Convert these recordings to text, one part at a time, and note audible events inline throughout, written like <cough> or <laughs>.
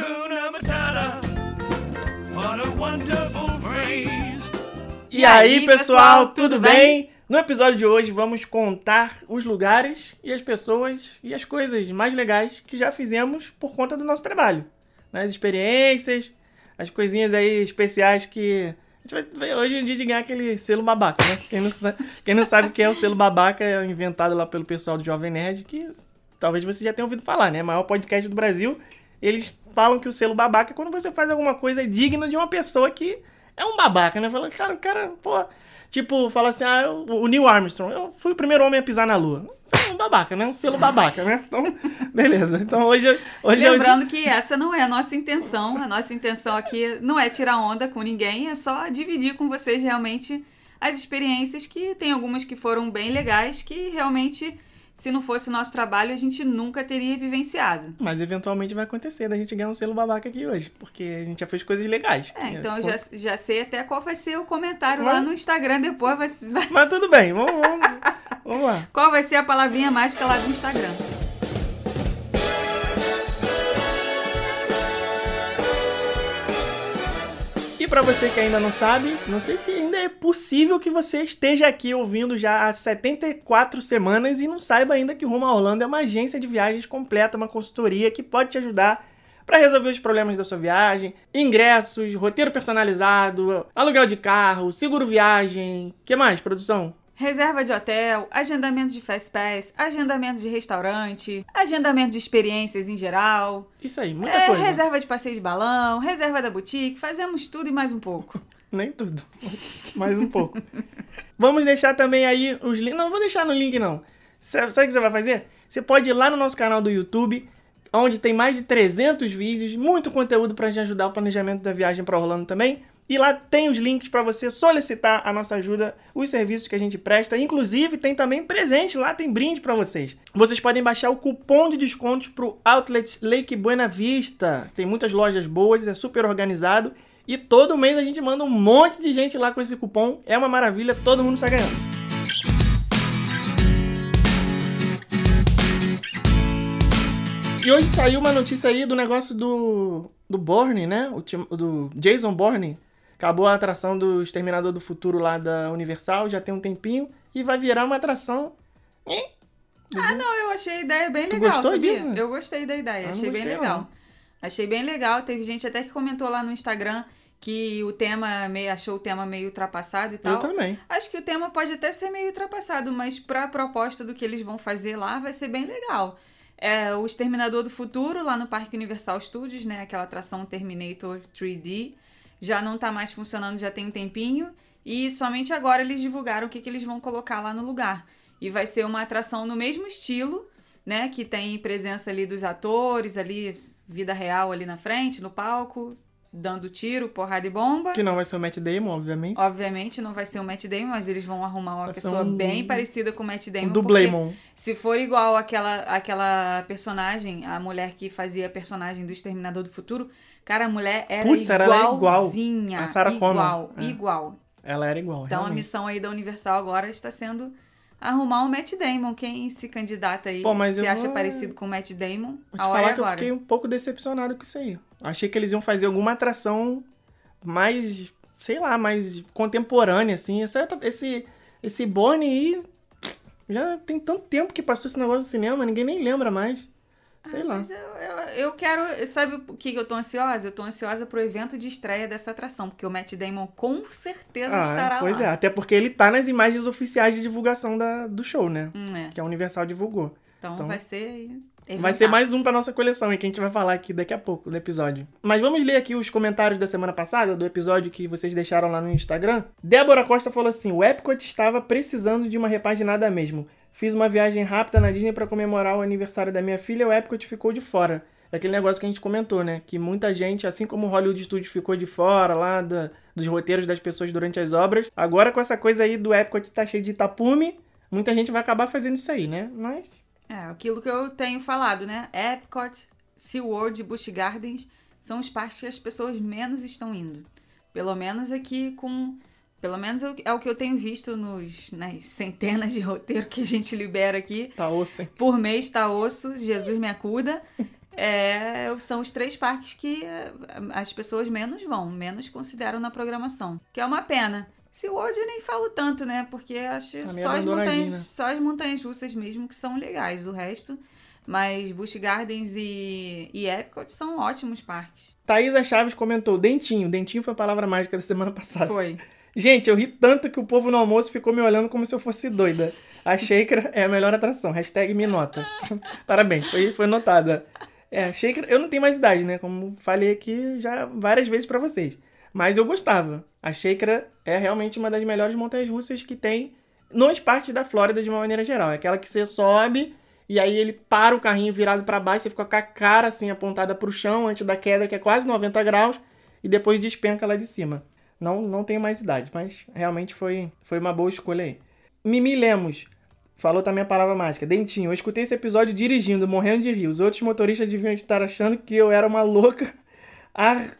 Hakuna Matata. What a wonderful phrase. E aí, pessoal, tudo bem? No episódio de hoje vamos contar os lugares e as pessoas e as coisas mais legais que já fizemos por conta do nosso trabalho. Né? As experiências, as coisinhas aí especiais que. A gente vai hoje em dia de ganhar aquele selo babaca, né? Quem não, sabe, quem não sabe o que é o selo babaca é inventado lá pelo pessoal do Jovem Nerd, que talvez você já tenha ouvido falar, né? Maior podcast do Brasil. Eles falam que o selo babaca é quando você faz alguma coisa digna de uma pessoa que é um babaca, né? Fala, cara, o cara, pô. Tipo, fala assim, ah, o Neil Armstrong, eu fui o primeiro homem a pisar na lua. É um babaca, né? Um selo babaca, né? Então, <laughs> beleza. Então hoje, hoje Lembrando que essa não é a nossa intenção. A nossa intenção aqui não é tirar onda com ninguém, é só dividir com vocês realmente as experiências que tem algumas que foram bem legais, que realmente se não fosse o nosso trabalho, a gente nunca teria vivenciado. Mas eventualmente vai acontecer da gente ganhar um selo babaca aqui hoje, porque a gente já fez coisas legais. É, então eu já, já sei até qual vai ser o comentário Mas... lá no Instagram depois. Vai... Mas tudo bem, vamos, vamos, vamos lá. Qual vai ser a palavrinha mágica lá do Instagram? Para você que ainda não sabe, não sei se ainda é possível que você esteja aqui ouvindo já há 74 semanas e não saiba ainda que Rumo a Orlando é uma agência de viagens completa, uma consultoria que pode te ajudar para resolver os problemas da sua viagem, ingressos, roteiro personalizado, aluguel de carro, seguro viagem, que mais, produção? Reserva de hotel, agendamento de fast pass, agendamento de restaurante, agendamento de experiências em geral. Isso aí, muita é, coisa. Reserva de passeio de balão, reserva da boutique, fazemos tudo e mais um pouco. <laughs> Nem tudo, mais um pouco. Vamos deixar também aí os links. Não, vou deixar no link não. Sabe o que você vai fazer? Você pode ir lá no nosso canal do YouTube, onde tem mais de 300 vídeos, muito conteúdo para te ajudar o planejamento da viagem para Orlando também. E lá tem os links para você solicitar a nossa ajuda, os serviços que a gente presta. Inclusive, tem também presente lá, tem brinde para vocês. Vocês podem baixar o cupom de desconto pro Outlet Lake Buena Vista. Tem muitas lojas boas, é super organizado. E todo mês a gente manda um monte de gente lá com esse cupom. É uma maravilha, todo mundo está ganhando. E hoje saiu uma notícia aí do negócio do, do Bourne, né? O, do Jason Bourne Acabou a atração do Exterminador do Futuro lá da Universal, já tem um tempinho, e vai virar uma atração. Ah, não, eu achei a ideia bem legal. Tu gostou sabia? disso? Eu gostei da ideia, eu achei bem legal. Não. Achei bem legal. Teve gente até que comentou lá no Instagram que o tema meio achou o tema meio ultrapassado e tal. Eu também. Acho que o tema pode até ser meio ultrapassado, mas para a proposta do que eles vão fazer lá vai ser bem legal. É o Exterminador do Futuro lá no Parque Universal Studios, né? Aquela atração Terminator 3D já não tá mais funcionando já tem um tempinho. E somente agora eles divulgaram o que, que eles vão colocar lá no lugar. E vai ser uma atração no mesmo estilo, né? Que tem presença ali dos atores, ali, vida real ali na frente, no palco, dando tiro, porrada e bomba. Que não vai ser o Matt Damon, obviamente. Obviamente não vai ser o Matt Damon, mas eles vão arrumar uma vai pessoa um... bem parecida com o Matt Damon. Um dublemon. Se for igual aquela, aquela personagem, a mulher que fazia a personagem do Exterminador do Futuro, Cara, a mulher era Puts, igualzinha. Era igual. A Sarah igual, Connor. É. igual. Ela era igual, Então realmente. a missão aí da Universal agora está sendo arrumar um Matt Damon. Quem se candidata aí Pô, mas se acha vou... parecido com o Matt Damon, a hora falar é que agora. eu fiquei um pouco decepcionado com isso aí. Achei que eles iam fazer alguma atração mais, sei lá, mais contemporânea, assim. Esse, esse, esse Bonnie aí... Já tem tanto tempo que passou esse negócio no cinema, ninguém nem lembra mais. Sei ah, lá. Mas eu, eu, eu, quero. Sabe o que eu tô ansiosa? Eu tô ansiosa pro evento de estreia dessa atração, porque o Matt Damon com certeza ah, estará pois lá. Pois é, até porque ele tá nas imagens oficiais de divulgação da, do show, né? Hum, é. Que a Universal divulgou. Então, então vai ser. Vai ser mais um pra nossa coleção e que a gente vai falar aqui daqui a pouco no episódio. Mas vamos ler aqui os comentários da semana passada, do episódio que vocês deixaram lá no Instagram. Débora Costa falou assim: o Epcot estava precisando de uma repaginada mesmo. Fiz uma viagem rápida na Disney para comemorar o aniversário da minha filha, o Epcot ficou de fora. Aquele negócio que a gente comentou, né? Que muita gente, assim como o Hollywood Studios ficou de fora lá da, dos roteiros das pessoas durante as obras, agora com essa coisa aí do Epcot tá cheio de tapume, muita gente vai acabar fazendo isso aí, né? Mas... É, aquilo que eu tenho falado, né? Epcot, SeaWorld e Busch Gardens são os parques que as pessoas menos estão indo. Pelo menos aqui com pelo menos é o que eu tenho visto nos, nas centenas de roteiros que a gente libera aqui. Tá osso, hein? Por mês tá osso, Jesus me acuda. é, são os três parques que é, as pessoas menos vão, menos consideram na programação. Que é uma pena. Se hoje eu nem falo tanto, né? Porque acho só as, montanhas, só as montanhas russas mesmo que são legais. O resto, mas Busch Gardens e, e Epcot são ótimos parques. Thaisa Chaves comentou: dentinho. Dentinho foi a palavra mágica da semana passada. Foi. Gente, eu ri tanto que o povo no almoço ficou me olhando como se eu fosse doida. A Shaker é a melhor atração. Hashtag me nota. <laughs> Parabéns, foi, foi notada. É, Shaker, eu não tenho mais idade, né? Como falei aqui já várias vezes pra vocês. Mas eu gostava. A Shaker é realmente uma das melhores montanhas russas que tem nos parques da Flórida de uma maneira geral. É aquela que você sobe e aí ele para o carrinho virado pra baixo, você fica com a cara assim apontada pro chão antes da queda, que é quase 90 graus, e depois despenca lá de cima. Não, não tenho mais idade, mas realmente foi, foi uma boa escolha aí. Mimi Lemos falou também a palavra mágica. Dentinho, eu escutei esse episódio dirigindo, morrendo de rir. Os outros motoristas deviam estar achando que eu era uma louca. Ar...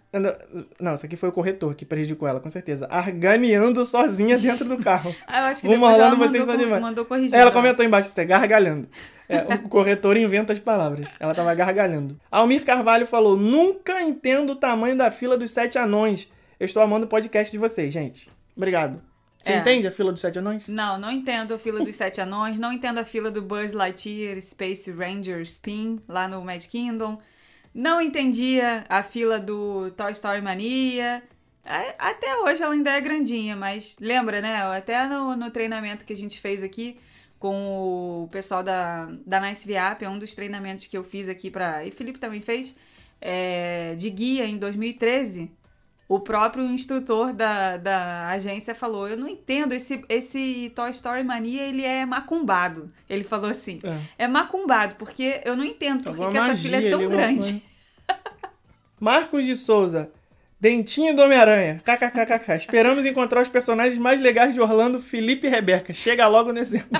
Não, isso aqui foi o corretor que prejudicou ela, com certeza. Arganeando sozinha dentro do carro. <laughs> Ah, eu acho que depois ela vocês mandou, demais. mandou corrigir. Ela né? comentou embaixo, até gargalhando. É, o corretor inventa as palavras. Ela tava gargalhando. Almir Carvalho falou: Nunca entendo o tamanho da fila dos sete anões. Eu estou amando o podcast de vocês, gente. Obrigado. Você É. entende a fila dos sete anões? Não, não entendo a fila dos Sete Anões, não entendo a fila do Buzz Lightyear Space Ranger Spin lá no Magic Kingdom. Não entendia a fila do Toy Story Mania. Até hoje ela ainda é grandinha, mas lembra, né? Até no, no treinamento que a gente fez aqui com o pessoal da, da Nice VAP, é um dos treinamentos que eu fiz aqui para. E o Felipe também fez, é, de guia em 2013 o próprio instrutor da, da agência falou: Eu não entendo, esse, esse Toy Story Mania ele é macumbado. Ele falou assim: É. É macumbado, porque eu não entendo por que essa filha é tão alguma grande. coisa. Marcos de Souza. Dentinho do Homem-Aranha. KKKKK. Esperamos encontrar os personagens mais legais de Orlando, Felipe e Rebeca. Chega logo nesse. <laughs>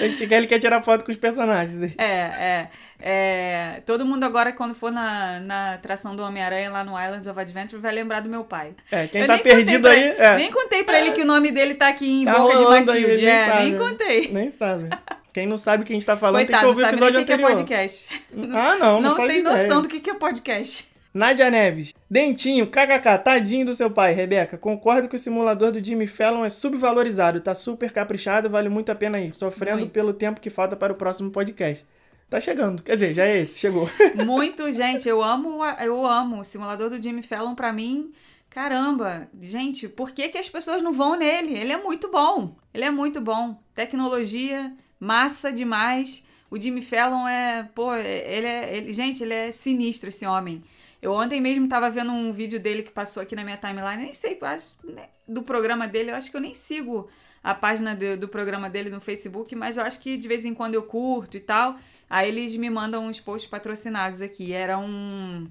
A gente quer, ele quer tirar foto com os personagens. É, é, é. Todo mundo agora, quando for na, na atração do Homem-Aranha lá no Islands of Adventure, vai lembrar do meu pai. É, quem Eu tá perdido pra- aí. É, Nem contei pra ele que o nome dele tá aqui em Tá Boca de aí, Matilde. nem é, sabe. nem contei. nem sabe. Quem não sabe o que a gente tá falando Coitado, tem que ouvir o sabe nem o episódio que que é anterior. podcast. Ah, não, não, Não, tem ideia. noção do que que é podcast. Nádia Neves. Dentinho, kkk, tadinho do seu pai, Rebeca. Concordo que o simulador do Jimmy Fallon é subvalorizado, tá super caprichado, vale muito a pena ir. Sofrendo Muito. pelo tempo que falta para o próximo podcast. Tá chegando. Quer dizer, já é esse, chegou. <laughs> Muito, gente, eu amo, eu amo o simulador do Jimmy Fallon pra mim. Caramba, gente, por que, que as pessoas não vão nele? Ele é muito bom. Ele é muito bom. Tecnologia, massa demais. O Jimmy Fallon é, pô, ele é, ele, gente, ele é sinistro esse homem. Eu ontem mesmo tava vendo um vídeo dele que passou aqui na minha timeline, nem sei, acho, né, do programa dele, eu acho que eu nem sigo a página do, do programa dele no Facebook, mas eu acho que de vez em quando eu curto e tal. Aí eles me mandam uns posts patrocinados aqui. Era um.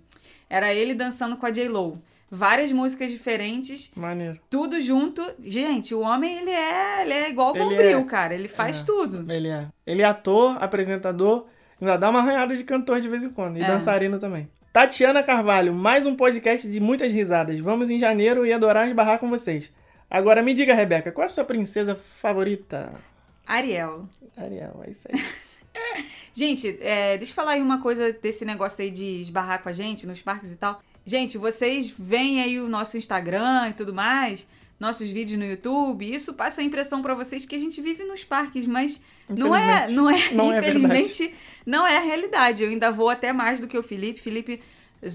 Era ele dançando com a J-Lo. Várias músicas diferentes, Maneiro. tudo junto. Gente, o homem, ele é, ele é igual o Bombril, é- cara. Ele faz é. tudo. Ele é. Ele é ator, apresentador, ainda dá uma arranhada de cantor de vez em quando. E É. dançarino também. Tatiana Carvalho, mais um podcast de muitas risadas. Vamos em janeiro e adorar esbarrar com vocês. Agora me diga, Rebeca, qual é a sua princesa favorita? Ariel. Ariel, é isso aí. <laughs> Gente, é, deixa eu falar aí uma coisa desse negócio aí de esbarrar com a gente nos parques e tal. Gente, vocês veem aí o nosso Instagram e tudo mais, nossos vídeos no YouTube, isso passa a impressão pra vocês que a gente vive nos parques, mas não é, não é, não é infelizmente, não é a realidade. Eu ainda vou até mais do que o Felipe. Felipe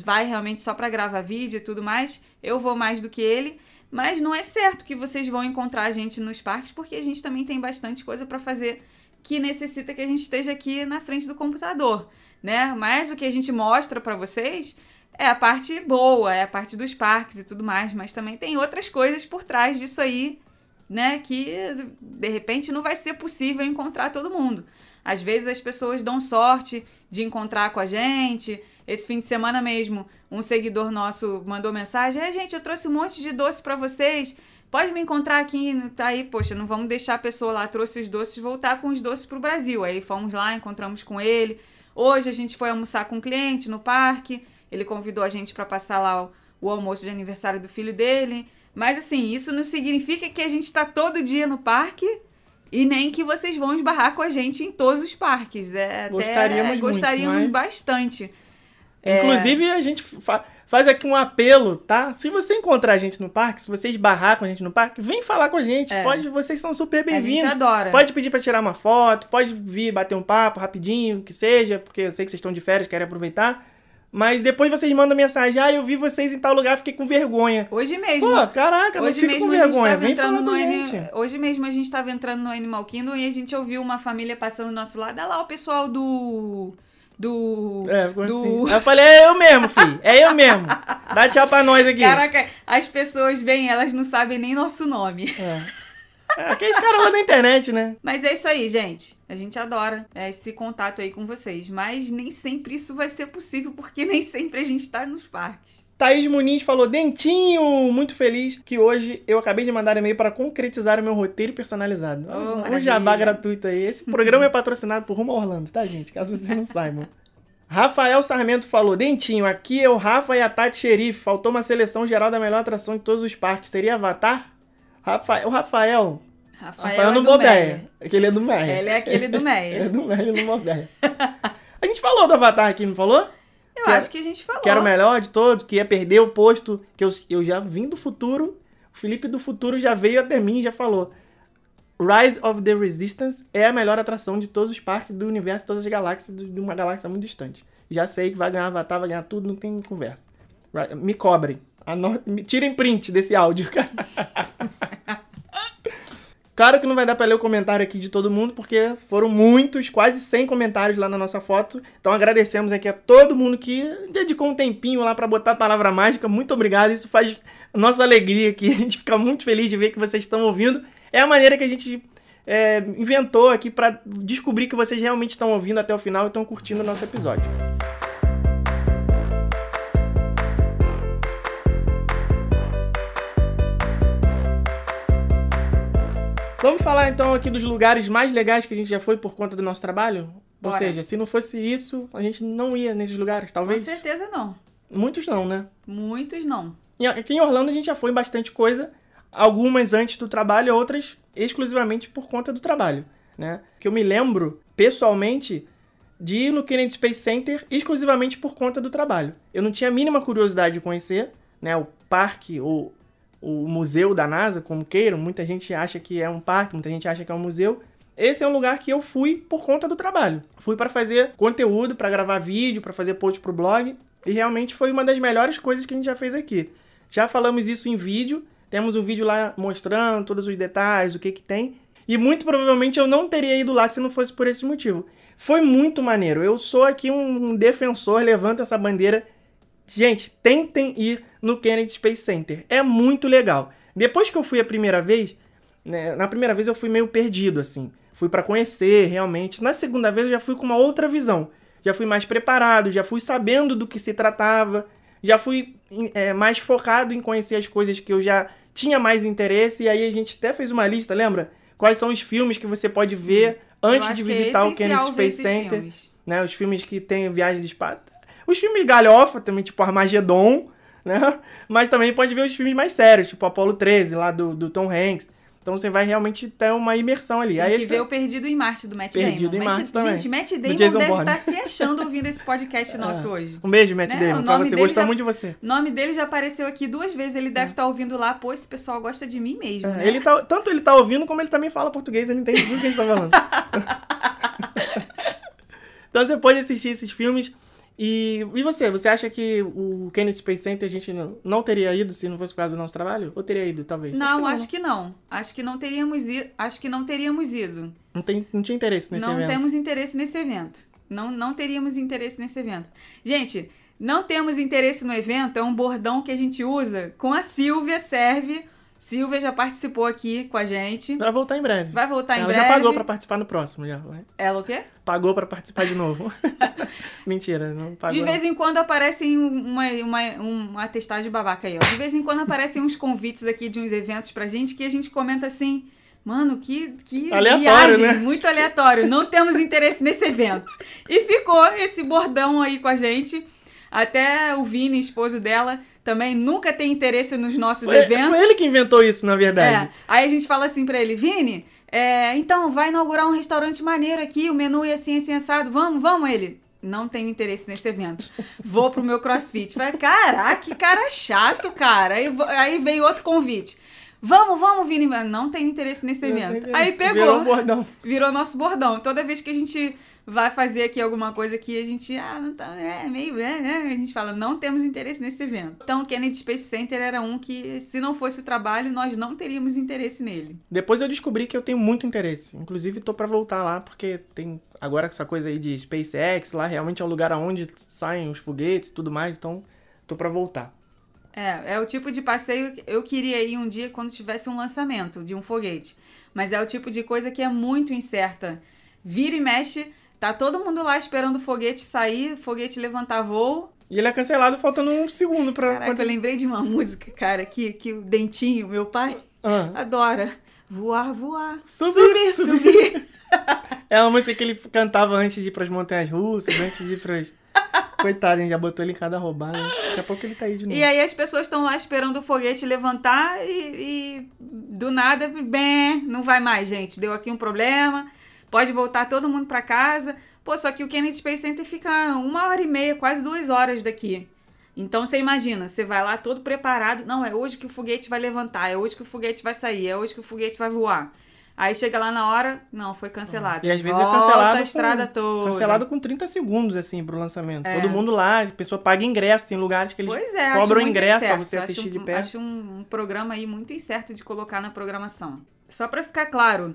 vai realmente só pra gravar vídeo e tudo mais. Eu vou mais do que ele. Mas não é certo que vocês vão encontrar a gente nos parques, porque a gente também tem bastante coisa pra fazer que necessita que a gente esteja aqui na frente do computador, né? Mas o que a gente mostra pra vocês é a parte boa, é a parte dos parques e tudo mais, mas também tem outras coisas por trás disso aí, né? Que de repente não vai ser possível encontrar todo mundo. Às vezes as pessoas dão sorte de encontrar com a gente. Esse fim de semana mesmo, um seguidor nosso mandou mensagem: "É, gente, eu trouxe um monte de doce pra vocês. Pode me encontrar aqui, tá aí, poxa, não vamos deixar a pessoa lá trouxe os doces voltar com os doces pro Brasil. Aí fomos lá, encontramos com ele. Hoje a gente foi almoçar com um cliente no parque. Ele convidou a gente para passar lá o, o almoço de aniversário do filho dele. Mas assim, isso não significa que a gente está todo dia no parque E nem que vocês vão esbarrar com a gente em todos os parques. É, até- Gostaríamos muito, gostaríamos mas- bastante. É. Inclusive, a gente fa- faz aqui um apelo, tá? Se você encontrar a gente no parque, se você esbarrar com a gente no parque, vem falar com a gente. É. Pode, vocês são super A gente bem-vindos. adora. Pode pedir pra tirar uma foto, pode vir bater um papo rapidinho, que seja, porque eu sei que vocês estão de férias, querem aproveitar. Mas depois vocês mandam mensagem, ah, eu vi vocês em tal lugar, fiquei com vergonha. Hoje mesmo. Pô, caraca, Hoje mesmo com a gente vergonha, tava entrando no. Hoje mesmo a gente estava entrando no Animal Kingdom e a gente ouviu uma família passando do nosso lado. Olha lá o pessoal do. Do. É, ficou do... assim. Eu falei, é eu mesmo, filho, é eu mesmo. Dá tchau pra nós aqui. Caraca, as pessoas vêm, elas não sabem nem nosso nome. É. É, aqueles caras lá da internet, né? Mas é isso aí, gente. A gente adora é, esse contato aí com vocês. Mas nem sempre isso vai ser possível, porque nem sempre a gente tá nos parques. Thaís Muniz falou, Dentinho, muito feliz que hoje eu acabei de mandar e-mail para concretizar o meu roteiro personalizado. Oh, um jabá gratuito aí. Esse programa é patrocinado por Rumo Orlando, tá, gente? Caso vocês não saibam. <laughs> Rafael Sarmento falou, Dentinho, aqui é o Rafa e a Tati Xerife. Faltou uma seleção geral da melhor atração de todos os parques. Seria Avatar? Rafael, o Rafael. Rafael, Rafael é não. Aquele é do Meia. Ele é aquele do <laughs> Ele é do Meia, ele não bobeia. A gente falou do Avatar aqui, não falou? Eu Que era- acho que a gente falou. que era o melhor de todos, que ia perder o posto, que eu, eu já vim do futuro, o Felipe do futuro já veio até mim e já falou. Rise of the Resistance é a melhor atração de todos os parques do universo, todas as galáxias, de uma galáxia muito distante. Já sei que vai ganhar Avatar, vai ganhar tudo, não tem conversa. Me cobrem. Ano- me- Tirem print desse áudio, cara. <laughs> Claro que não vai dar pra ler o comentário aqui de todo mundo, porque foram muitos, quase 100 comentários lá na nossa foto. Então agradecemos aqui a todo mundo que dedicou um tempinho lá pra botar a palavra mágica. Muito obrigado, isso faz nossa alegria aqui. <laughs> A gente fica muito feliz de ver que vocês estão ouvindo. É a maneira que a gente é, inventou aqui pra descobrir que vocês realmente estão ouvindo até o final e estão curtindo o nosso episódio. Vamos falar então aqui dos lugares mais legais que a gente já foi por conta do nosso trabalho? Ou Bora. seja, se não fosse isso, a gente não ia nesses lugares, Com talvez. certeza não. Muitos não, né? Muitos não. E aqui em Orlando a gente já foi em bastante coisa, algumas antes do trabalho, outras exclusivamente por conta do trabalho, né? Que eu me lembro, pessoalmente, de ir no Kennedy Space Center exclusivamente por conta do trabalho. Eu não tinha a mínima curiosidade de conhecer, né, o parque ou o museu da NASA, como queiram. Muita gente acha que é um parque, muita gente acha que é um museu. Esse é um lugar que eu fui por conta do trabalho. Fui para fazer conteúdo, para gravar vídeo, para fazer post pro blog, e realmente foi uma das melhores coisas que a gente já fez aqui. Já falamos isso em vídeo, temos um vídeo lá mostrando todos os detalhes, o que que tem. E muito provavelmente eu não teria ido lá se não fosse por esse motivo. Foi muito maneiro. Eu sou aqui um defensor, levanto essa bandeira. Gente, tentem ir no Kennedy Space Center. É muito legal. Depois que eu fui a primeira vez, né, na primeira vez eu fui meio perdido, assim. Fui pra conhecer, realmente. Na segunda vez eu já fui com uma outra visão. Já fui mais preparado, já fui sabendo do que se tratava. Já fui é, mais focado em conhecer as coisas que eu já tinha mais interesse. E aí a gente até fez uma lista, lembra? Quais são os filmes que você pode ver antes de que é visitar o Kennedy Space Center filmes. né? Os filmes que tem viagem de espaço. Os filmes galhofa também, tipo Armagedon, né? Mas também pode ver os filmes mais sérios, tipo Apollo 13, lá do, do Tom Hanks. Então você vai realmente ter uma imersão ali. Tem Aí que ver o Perdido em Marte do Matt Perdido Damon. em Matt- Marte também. Gente, Matt Damon deve Bourne. estar se achando ouvindo esse podcast <laughs> nosso hoje. Um beijo, Matt Né? Damon, pra você. Gostou já- muito de você. O nome dele já apareceu aqui duas vezes. Ele deve estar ouvindo lá. Pô, esse pessoal gosta de mim mesmo, É, né? ele tá, tanto ele tá ouvindo, como ele também fala português, ele entende tudo que a gente tá falando. <laughs> <laughs> então você pode assistir esses filmes. E, e você? Você acha que o Kennedy Space Center a gente não, não teria ido se não fosse por causa do nosso trabalho? Ou teria ido, talvez? Não, acho que não. Acho que não teríamos ido. Acho que não teríamos ido. Não, tem, não tinha interesse nesse não evento. temos interesse nesse evento. Não, não teríamos interesse nesse evento. Gente, não temos interesse no evento é um bordão que a gente usa com a Silvia Serve. Silvia já participou aqui com a gente. Vai voltar em breve. Vai voltar em Ela breve. já pagou pra participar no próximo, já. Ela o quê? Pagou pra participar de novo. <laughs> Mentira, não pagou. De vez em quando aparecem uma, uma, um atestado de babaca aí, ó. De vez em quando aparecem uns convites aqui de uns eventos pra gente que a gente comenta assim. Mano, que, que Aleatório, viagem, né? muito aleatório. Não temos interesse nesse evento. E ficou esse bordão aí com a gente. Até o Vini, esposo dela, também nunca tem interesse nos nossos Foi, eventos. foi ele que inventou isso, na verdade. É. Aí a gente fala assim pra ele, Vini, É, então, vai inaugurar um restaurante maneiro aqui, o menu é assim, assim, assado. Vamos, vamos, ele. Não tenho interesse nesse evento. Vou pro meu crossfit. Vai, caraca, que cara chato, cara. Aí, aí veio outro convite. Vamos, vamos, Vini. Não tenho interesse nesse evento. Aí pegou. Virou um bordão. virou nosso bordão. Toda vez que a gente vai fazer aqui alguma coisa que a gente, ah, não tá, é meio, é, é, a gente fala, não temos interesse nesse evento. Então, o Kennedy Space Center era um que, se não fosse o trabalho, nós não teríamos interesse nele. Depois eu descobri que eu tenho muito interesse. Inclusive, tô pra voltar lá, porque tem agora essa coisa aí de SpaceX, lá realmente é o lugar aonde saem os foguetes e tudo mais, então tô pra voltar. É, é o tipo de passeio que eu queria ir um dia quando tivesse um lançamento de um foguete. Mas é o tipo de coisa que é muito incerta. Vira e mexe, tá todo mundo lá esperando o foguete sair, o foguete levantar voo. E ele é cancelado faltando um segundo pra. Caraca, eu lembrei de uma música, cara, que, que o Dentinho, meu pai, Ah, adora. Voar, voar. Subir, subir. <laughs> subir. é uma música que ele cantava antes de ir pras montanhas russas, antes de ir pras. <laughs> Coitado, a gente já botou ele em cada roubada. Daqui a pouco ele tá aí de novo. E aí as pessoas estão lá esperando o foguete levantar e, e do nada, bem, não vai mais, gente. Deu aqui um problema. Pode voltar todo mundo pra casa. Pô, só que o Kennedy Space Center fica uma hora e meia, quase duas horas daqui. Então você imagina, você vai lá todo preparado. Não, é hoje que o foguete vai levantar, é hoje que o foguete vai sair, é hoje que o foguete vai voar. Aí chega lá na hora, não, foi cancelado. E às vezes Volta é cancelado. a estrada com, toda. Cancelado com 30 segundos, assim, pro lançamento. É. Todo mundo lá, a pessoa paga ingresso, tem lugares que eles Pois é, cobram ingresso pra incerto. você assistir de perto. Acho um, um programa aí muito incerto de colocar na programação. Só pra ficar claro,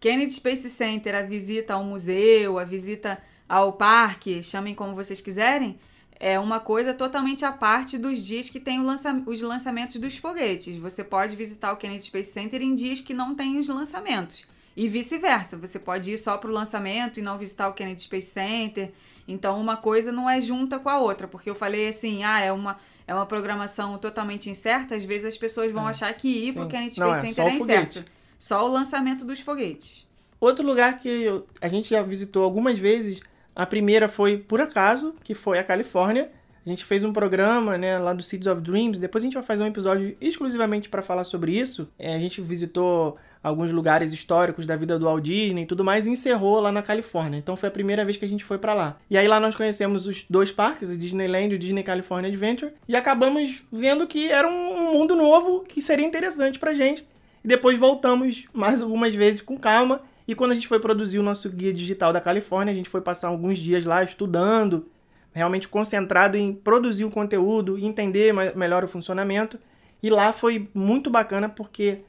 Kennedy Space Center, a visita ao museu, a visita ao parque, chamem como vocês quiserem, é uma coisa totalmente à parte dos dias que tem o lança- os lançamentos dos foguetes. Você pode visitar o Kennedy Space Center em dias que não tem os lançamentos. E vice-versa, você pode ir só pro lançamento e não visitar o Kennedy Space Center. Então, uma coisa não é junta com a outra, porque eu falei assim, ah, é uma, é uma programação totalmente incerta, às vezes as pessoas vão achar que ir pro Sim. Kennedy Não, Space é Center só é o foguete. Só o lançamento dos foguetes. Outro lugar que eu- a gente já visitou algumas vezes, a primeira foi por acaso, que foi a Califórnia. A gente fez um programa, né, lá do Seeds of Dreams. Depois a gente vai fazer um episódio exclusivamente para falar sobre isso. É, a gente visitou alguns lugares históricos da vida do Walt Disney e tudo mais e encerrou lá na Califórnia. Então foi a primeira vez que a gente foi para lá. E aí lá nós conhecemos os dois parques, o Disneyland e o Disney California Adventure, e acabamos vendo que era um mundo novo que seria interessante pra gente. E depois voltamos mais algumas vezes com calma. E quando a gente foi produzir o nosso guia digital da Califórnia, a gente foi passar alguns dias lá estudando, realmente concentrado em produzir o conteúdo, entender melhor o funcionamento. E lá foi muito bacana porque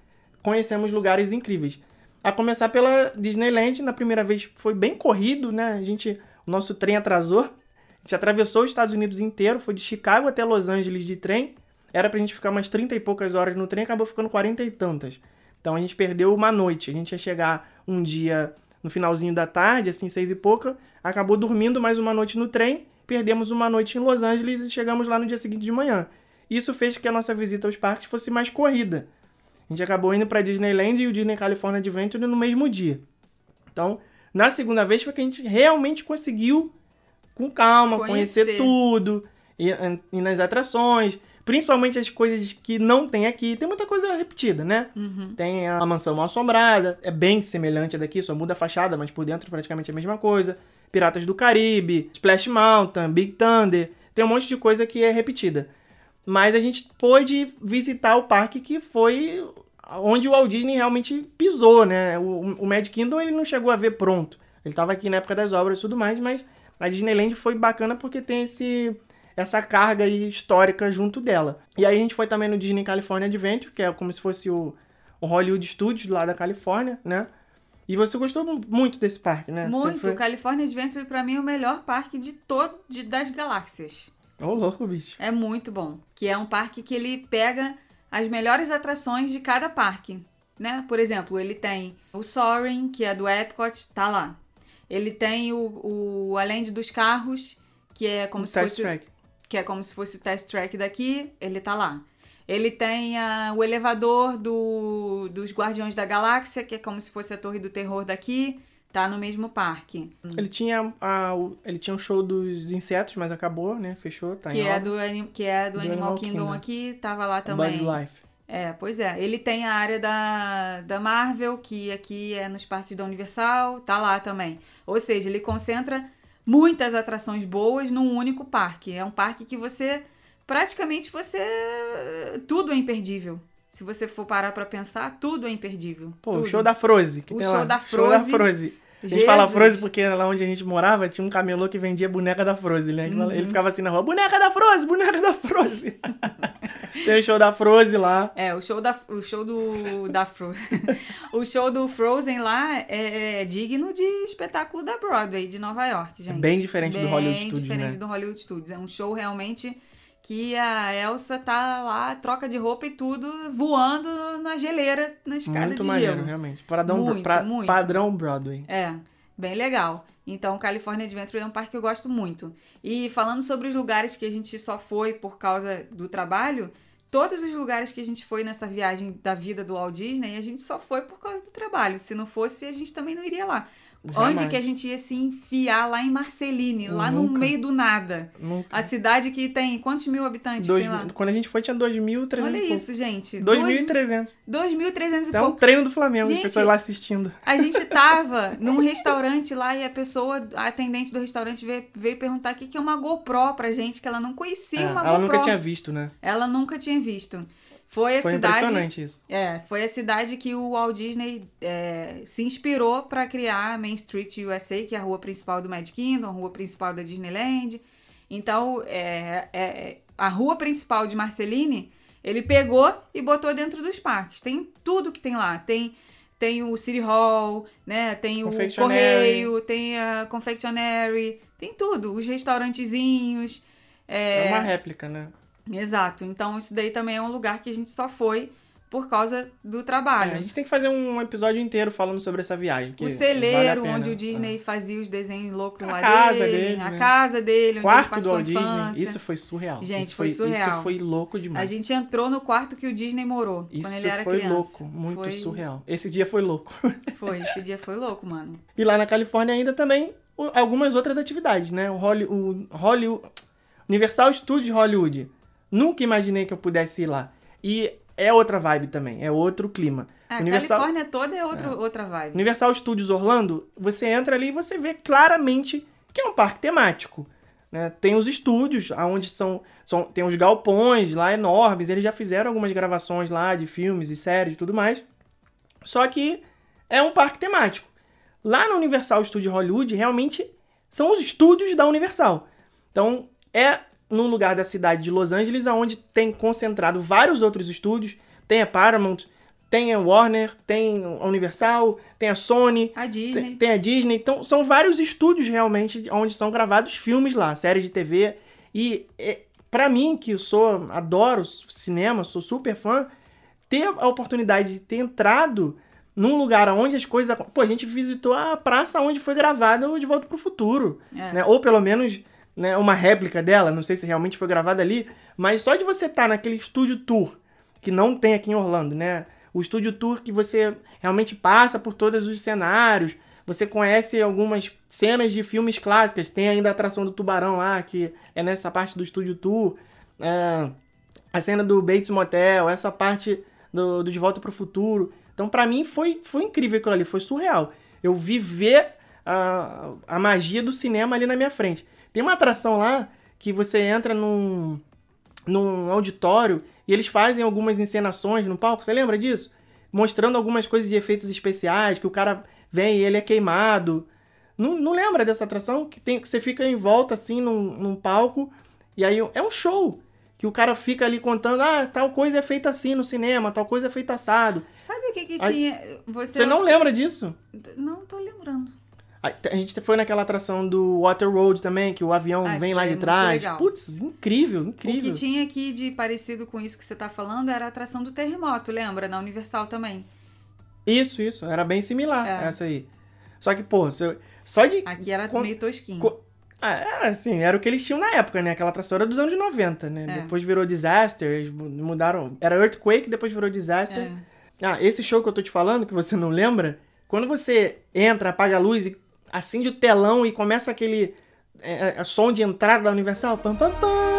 conhecemos lugares incríveis. A começar pela Disneyland, na primeira vez foi bem corrido, né? A gente, o nosso trem atrasou. A gente atravessou os Estados Unidos inteiro, foi de Chicago até Los Angeles de trem. Era pra gente ficar umas 30 e poucas horas no trem, acabou ficando 40 e tantas. Então a gente perdeu uma noite. A gente ia chegar um dia no finalzinho da tarde, assim, seis e pouca, acabou dormindo mais uma noite no trem, perdemos uma noite em Los Angeles e chegamos lá no dia seguinte de manhã. Isso fez que a nossa visita aos parques fosse mais corrida. A gente acabou indo para Disneyland e o Disney California Adventure no mesmo dia. Então, na segunda vez foi que a gente realmente conseguiu, com calma, conhecer, Conhecer. tudo, ir, ir nas atrações, principalmente as coisas que não tem aqui. Tem muita coisa repetida, né? Tem a mansão mal assombrada, é bem semelhante a daqui, só muda a fachada, mas por dentro praticamente é a mesma coisa. Piratas do Caribe, Splash Mountain, Big Thunder, tem um monte de coisa que é repetida. Mas a gente pôde visitar o parque que foi onde o Walt Disney realmente pisou, né? O, o Mad Kingdom ele não chegou a ver pronto. Ele estava aqui na época das obras e tudo mais, mas a Disneyland foi bacana porque tem esse essa carga aí histórica junto dela. E aí a gente foi também no Disney California Adventure, que é como se fosse o, o Hollywood Studios lá da Califórnia, né? E você gostou muito desse parque, né? Muito. foi- O California Adventure, pra mim, é o melhor parque de todo de- das galáxias. Ô, louco, bicho. É muito bom. Que é um parque que ele pega as melhores atrações de cada parque. Né? Por exemplo, ele tem o Soaring, que é do Epcot, tá lá. Ele tem o, o Além dos Carros, que é como se Test fosse Track. Que é como se fosse o test track daqui, ele tá lá. Ele tem ah, o elevador do, dos Guardiões da Galáxia, que é como se fosse a Torre do Terror daqui, tá no mesmo parque. Ele tinha, a, o- ele tinha um show dos insetos, mas acabou, né? Fechou, tá que, em é do, que é do, Do Animal, Animal Kingdom, Kingdom. aqui, tava lá também. Bug's Life. É, pois é. Ele tem a área da, da Marvel, que aqui é nos parques da Universal, tá lá também. Ou seja, ele concentra muitas atrações boas num único parque. É um parque que você praticamente você tudo é imperdível. Se você for parar pra pensar, tudo é imperdível. Pô, tudo. o show da Froze. Que O show da Show da Froze. A gente Jesus. fala Froze porque lá onde a gente morava tinha um camelô que vendia boneca da Froze, né? Uhum. Ele ficava assim na rua, boneca da Froze, boneca da Froze. <laughs> tem o show da Froze lá. É, o show da o show do da Fro... <laughs> o show do Frozen lá é, é digno de espetáculo da Broadway de Nova York, gente. bem diferente do Hollywood Bem Studios, diferente né? do Hollywood Studios. É um show realmente que a Elsa tá lá, troca de roupa e tudo, voando na geleira, na escada Muito de maneiro, gelo. realmente. Padrão, Muito, pra- muito. padrão Broadway. É, bem legal. Então, California Adventure é um parque que eu gosto muito. E falando sobre os lugares que a gente só foi por causa do trabalho, todos os lugares que a gente foi nessa viagem da vida do Walt Disney, a gente só foi por causa do trabalho. Se não fosse, a gente também não iria lá. Jamais. Onde que a gente ia se enfiar lá em Marceline, lá no Nunca. meio do nada? Nunca. A cidade que tem quantos mil habitantes Dois- tem lá? quando a gente foi tinha 2.300 Olha e isso, gente. Dois- 2.300. 2.300 e É um pouco. treino do Flamengo, Gente, as pessoas lá assistindo. A gente <laughs> tava num restaurante lá e a pessoa, a atendente do restaurante veio, veio perguntar o que que é uma GoPro pra gente, que ela não conhecia É, uma ela GoPro. nunca tinha visto, né? Ela nunca tinha visto. Foi a Foi cidade. impressionante isso. É, foi a cidade que o Walt Disney é, se inspirou pra criar a Main Street USA, que é a rua principal do Magic Kingdom, a rua principal da Disneyland. Então, é, é, a rua principal de Marceline, ele pegou e botou dentro dos parques. Tem tudo que tem lá. Tem, tem o City Hall, né? Tem o. Correio, tem a Confectionery, tem tudo. Os restaurantezinhos. É, uma réplica, né? Exato. Então, isso daí também é um lugar que a gente só foi por causa do É, trabalho. a gente tem que fazer um episódio inteiro falando sobre essa viagem. o vale a celeiro, pena. onde o Disney fazia os desenhos loucos A lá casa dele, dele, a né? casa dele, É. onde Quarto ele passou do a Disney. Isso foi surreal. Gente, isso foi surreal. Isso foi louco A demais. gente entrou no quarto que o Disney morou Isso quando ele era foi criança. louco, muito Foi- surreal. Esse dia foi louco. <laughs> Foi, esse dia foi louco, mano. E lá na Califórnia ainda também algumas outras atividades, né? O Hollywood, Universal Studios Hollywood. Nunca imaginei que eu pudesse ir lá. E é outra vibe também, é outro clima. A Universal, Califórnia toda é outro, outra vibe. Universal Studios Orlando, você entra ali e você vê claramente que é um parque temático. né? Tem os estúdios, onde são, são. Tem os galpões lá enormes. Eles já fizeram algumas gravações lá de filmes e séries e tudo mais. Só que é um parque temático. Lá no Universal Studios Hollywood, realmente são os estúdios da Universal. Então, é num lugar da cidade de Los Angeles, onde tem concentrado vários outros estúdios. Tem a Paramount, tem a Warner, tem a Universal, tem a Sony, A tem, Disney. tem a Disney. Então, são vários estúdios realmente onde são gravados filmes lá, séries de TV. E é, para mim, que sou adoro cinema, sou super fã, ter a oportunidade de ter entrado num lugar onde as coisas. Pô, a gente visitou a praça onde foi gravada o De Volta pro Futuro. É. Né? Ou pelo menos né, uma réplica dela, não sei se realmente foi gravada ali, mas só de você estar naquele estúdio tour, que não tem aqui em Orlando, né? O estúdio tour que você realmente passa por todos os cenários, você conhece algumas cenas de filmes clássicas, tem ainda a atração do tubarão lá, que é nessa parte do estúdio tour, é, a cena do Bates Motel, essa parte do, do De Volta pro Futuro. Então, pra mim, foi, foi incrível aquilo ali, foi surreal. Eu vi ver a, a magia do cinema ali na minha frente. Tem uma atração lá que você entra num, num auditório e eles fazem algumas encenações no palco, você lembra disso? Mostrando algumas coisas de efeitos especiais, que o cara vem e ele é queimado. Não, não lembra dessa atração? Que, tem, que você fica em volta assim num, num palco e aí é um show. Que o cara fica ali contando, ah, tal coisa é feita assim no cinema, tal coisa é feita assado. Sabe o que que tinha? Você, Você não acha- lembra disso? Não tô lembrando. A gente foi naquela atração do Water Road também, que o avião Ah, vem lá de é trás. Putz, incrível, O incrível. que tinha aqui de parecido com isso que você tá falando era a atração do terremoto, lembra? Na Universal também. Isso, isso. Era bem similar É. essa aí. Só que, pô, você- só de. Aqui era Com- meio tosquinho. co- Ah, é, assim, era o que eles tinham na época, né? Aquela atração era dos anos 90, né? É. Depois virou Disaster, eles mu- mudaram. Era Earthquake, depois virou Disaster. É. Ah, esse show que eu tô te falando, que você não lembra, quando você entra, apaga a luz e acende o telão e começa aquele é, é, é, som de entrada da Universal. Pam, pam, pam.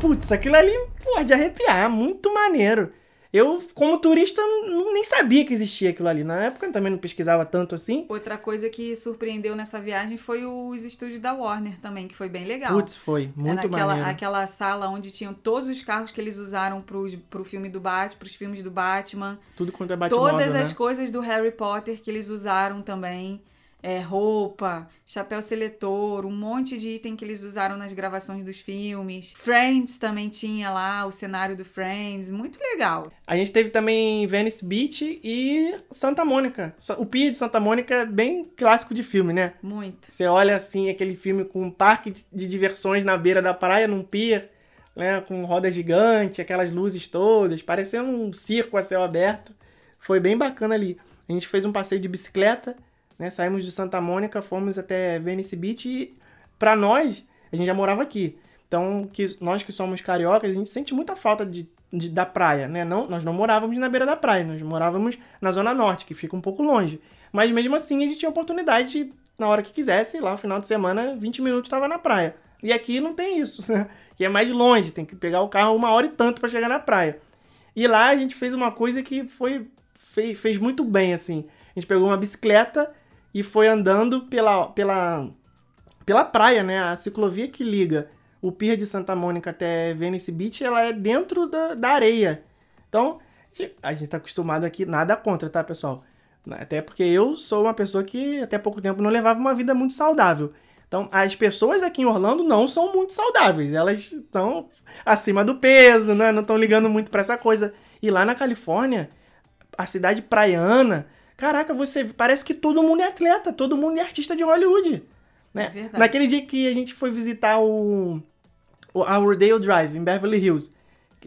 Putz, aquilo ali, pô, de arrepiar, é muito maneiro. Eu, como turista, não- nem sabia que existia aquilo ali. Na época eu também não pesquisava tanto assim. Outra coisa que surpreendeu nessa viagem foi os estúdios da Warner também, que foi bem legal. Putz, foi muito naquela, maneiro. aquela sala onde tinham todos os carros que eles usaram pros, pro filme do Batman, pros filmes do Batman. Tudo quanto é Batmóvel, Todas né? as coisas do Harry Potter que eles usaram também. É, roupa, chapéu seletor, um monte de item que eles usaram nas gravações dos filmes. Friends também tinha lá, o cenário do Friends. Muito legal. A gente teve também Venice Beach e Santa Mônica. O Pier de Santa Mônica é bem clássico de filme, né? Muito. Você olha assim, aquele filme com um parque de- diversões na beira da praia, num pier, né? Com roda gigante, aquelas luzes todas, parecendo um circo a céu aberto. Foi bem bacana ali. A gente fez um passeio de bicicleta, né? Saímos de Santa Mônica, fomos até Venice Beach e, pra nós, a gente já morava aqui. Então, que nós que somos cariocas, a gente sente muita falta de, de- da praia, né? Não, nós não morávamos na beira da praia, nós morávamos na Zona Norte, que fica um pouco longe. Mas mesmo assim, a gente tinha oportunidade de, na hora que quisesse, lá no final de semana, 20 minutos estava na praia. E aqui não tem isso, <laughs> né? Que é mais longe, tem que pegar o carro uma hora e tanto para chegar na praia. E lá a gente fez uma coisa que foi fez, fez muito bem, assim. A gente pegou uma bicicleta e foi andando pela, pela, pela praia, né? A ciclovia que liga o Pier de Santa Mônica até Venice Beach, ela é dentro da, da areia. Então, a gente tá acostumado aqui, nada contra, tá, pessoal? Até porque eu sou uma pessoa que até pouco tempo não levava uma vida muito saudável. Então, as pessoas aqui em Orlando não são muito saudáveis. Elas estão acima do peso, né? Não estão ligando muito pra essa coisa. E lá na Califórnia, a cidade praiana, caraca, você parece que todo mundo é atleta, todo mundo é artista de Hollywood. Né? É verdade. Naquele dia que a gente foi visitar o, o a Rodeo Drive em Beverly Hills,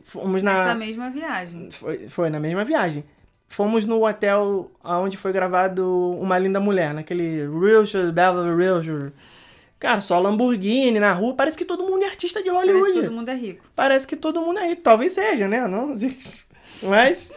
fomos na Essa mesma viagem. foi, foi na mesma viagem. Fomos no hotel onde foi gravado Uma Linda Mulher, naquele Wilshire, Beverly Wilshire. Cara, só Lamborghini na rua. Parece que todo mundo é artista de Parece Hollywood. que todo mundo é rico. Parece que todo mundo é rico. Talvez seja, né? Não, <laughs> mas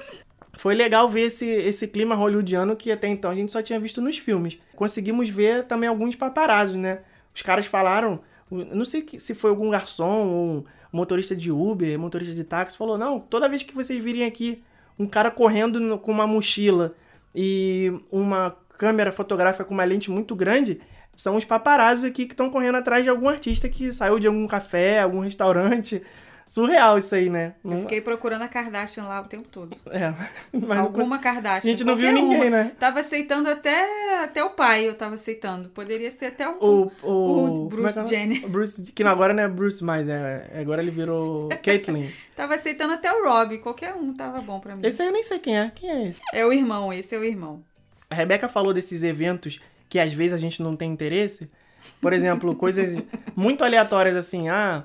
foi legal ver esse, esse clima hollywoodiano que até então a gente só tinha visto nos filmes. Conseguimos ver também alguns paparazzi, né? Os caras falaram, não sei se foi algum garçom ou motorista de Uber, motorista de táxi, falou: não, toda vez que vocês virem aqui um cara correndo com uma mochila e uma câmera fotográfica com uma lente muito grande, são os paparazzi aqui que estão correndo atrás de algum artista que saiu de algum café, algum restaurante. Surreal isso aí, né? Eu fiquei procurando a Kardashian lá o tempo todo. É, <laughs> mas Alguma cons- Kardashian. A gente não viu ninguém, uma. né? Tava aceitando até, até o pai, eu tava aceitando. Poderia ser até o. O, o, é é Bruce o nome? Jenner. O Bruce, que não, agora não é Bruce mais, né? Agora ele virou Caitlyn. <laughs> Tava aceitando até o Rob. Qualquer um tava bom pra mim. Esse aí eu nem sei quem é. Quem é esse? É o irmão, esse é o irmão. A Rebeca falou desses eventos que às vezes a gente não tem interesse. Por exemplo, coisas muito aleatórias assim, ah,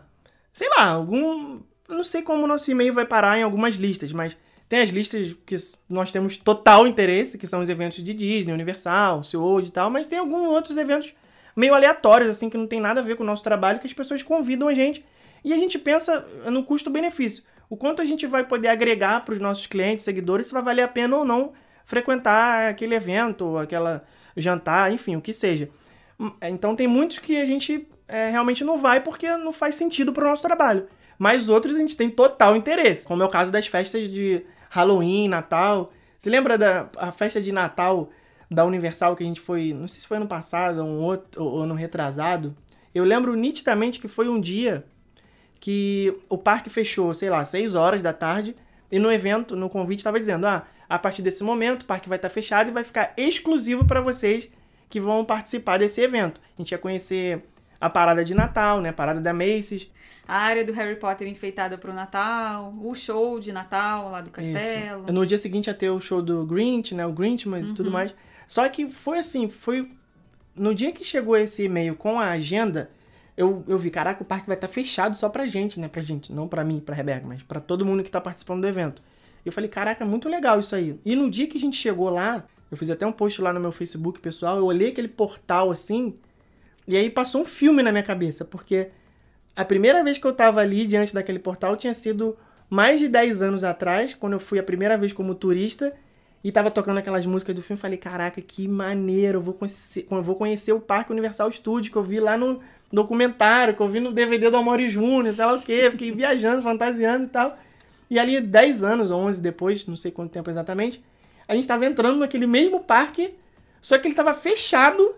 sei lá, algum. Não sei como o nosso e-mail vai parar em algumas listas, mas tem as listas que nós temos total interesse, que são os eventos de Disney, Universal, SeaWorld e tal, mas tem alguns outros eventos meio aleatórios, assim, que não tem nada a ver com o nosso trabalho, que as pessoas convidam a gente e a gente pensa no custo-benefício. O quanto a gente vai poder agregar para os nossos clientes, seguidores, se vai valer a pena ou não frequentar aquele evento, aquela jantar, enfim, o que seja. Hum, Então tem muitos que a gente é, realmente não vai porque não faz sentido para o nosso trabalho. Mas outros a gente tem total interesse, como é o caso das festas de Halloween, Natal. Você lembra da a festa de Natal da Universal que a gente foi, não sei se foi ano passado ou, outro, ou no retrasado? Eu lembro nitidamente que foi um dia que o parque fechou, sei lá, 6 horas da tarde, e no evento, no convite, estava dizendo: ah, a partir desse momento o parque vai estar fechado e vai ficar exclusivo para vocês que vão participar desse evento. A gente ia conhecer a parada de Natal, né? A parada da Macy's. A área do Harry Potter enfeitada pro Natal, o show de Natal lá do castelo. Isso. No dia seguinte ia ter o show do Grinch, né? O Grinch, mas e tudo mais. Só que foi assim, foi. No dia que chegou esse e-mail com a agenda, eu, eu vi, caraca, o parque vai estar fechado só pra gente, né? Pra gente, não pra mim, pra Rebeca, mas pra todo mundo que tá participando do evento. E eu falei, caraca, muito legal isso aí. E no dia que a gente chegou lá, eu fiz até um post lá no meu Facebook pessoal, eu olhei aquele portal assim, e aí passou um filme na minha cabeça, porque a primeira vez que eu tava ali diante daquele portal tinha sido mais de 10 anos atrás, quando eu fui a primeira vez como turista e tava tocando aquelas músicas do filme. Falei, caraca, que maneiro, eu vou conhecer, eu vou conhecer o Parque Universal Studio que eu vi lá no, documentário, que eu vi no DVD do Amaury Júnior, sei lá o quê. Fiquei viajando, <laughs> fantasiando e tal. E ali, 10 anos ou 11 depois, não sei quanto tempo exatamente, a gente tava entrando naquele mesmo parque, só que ele tava fechado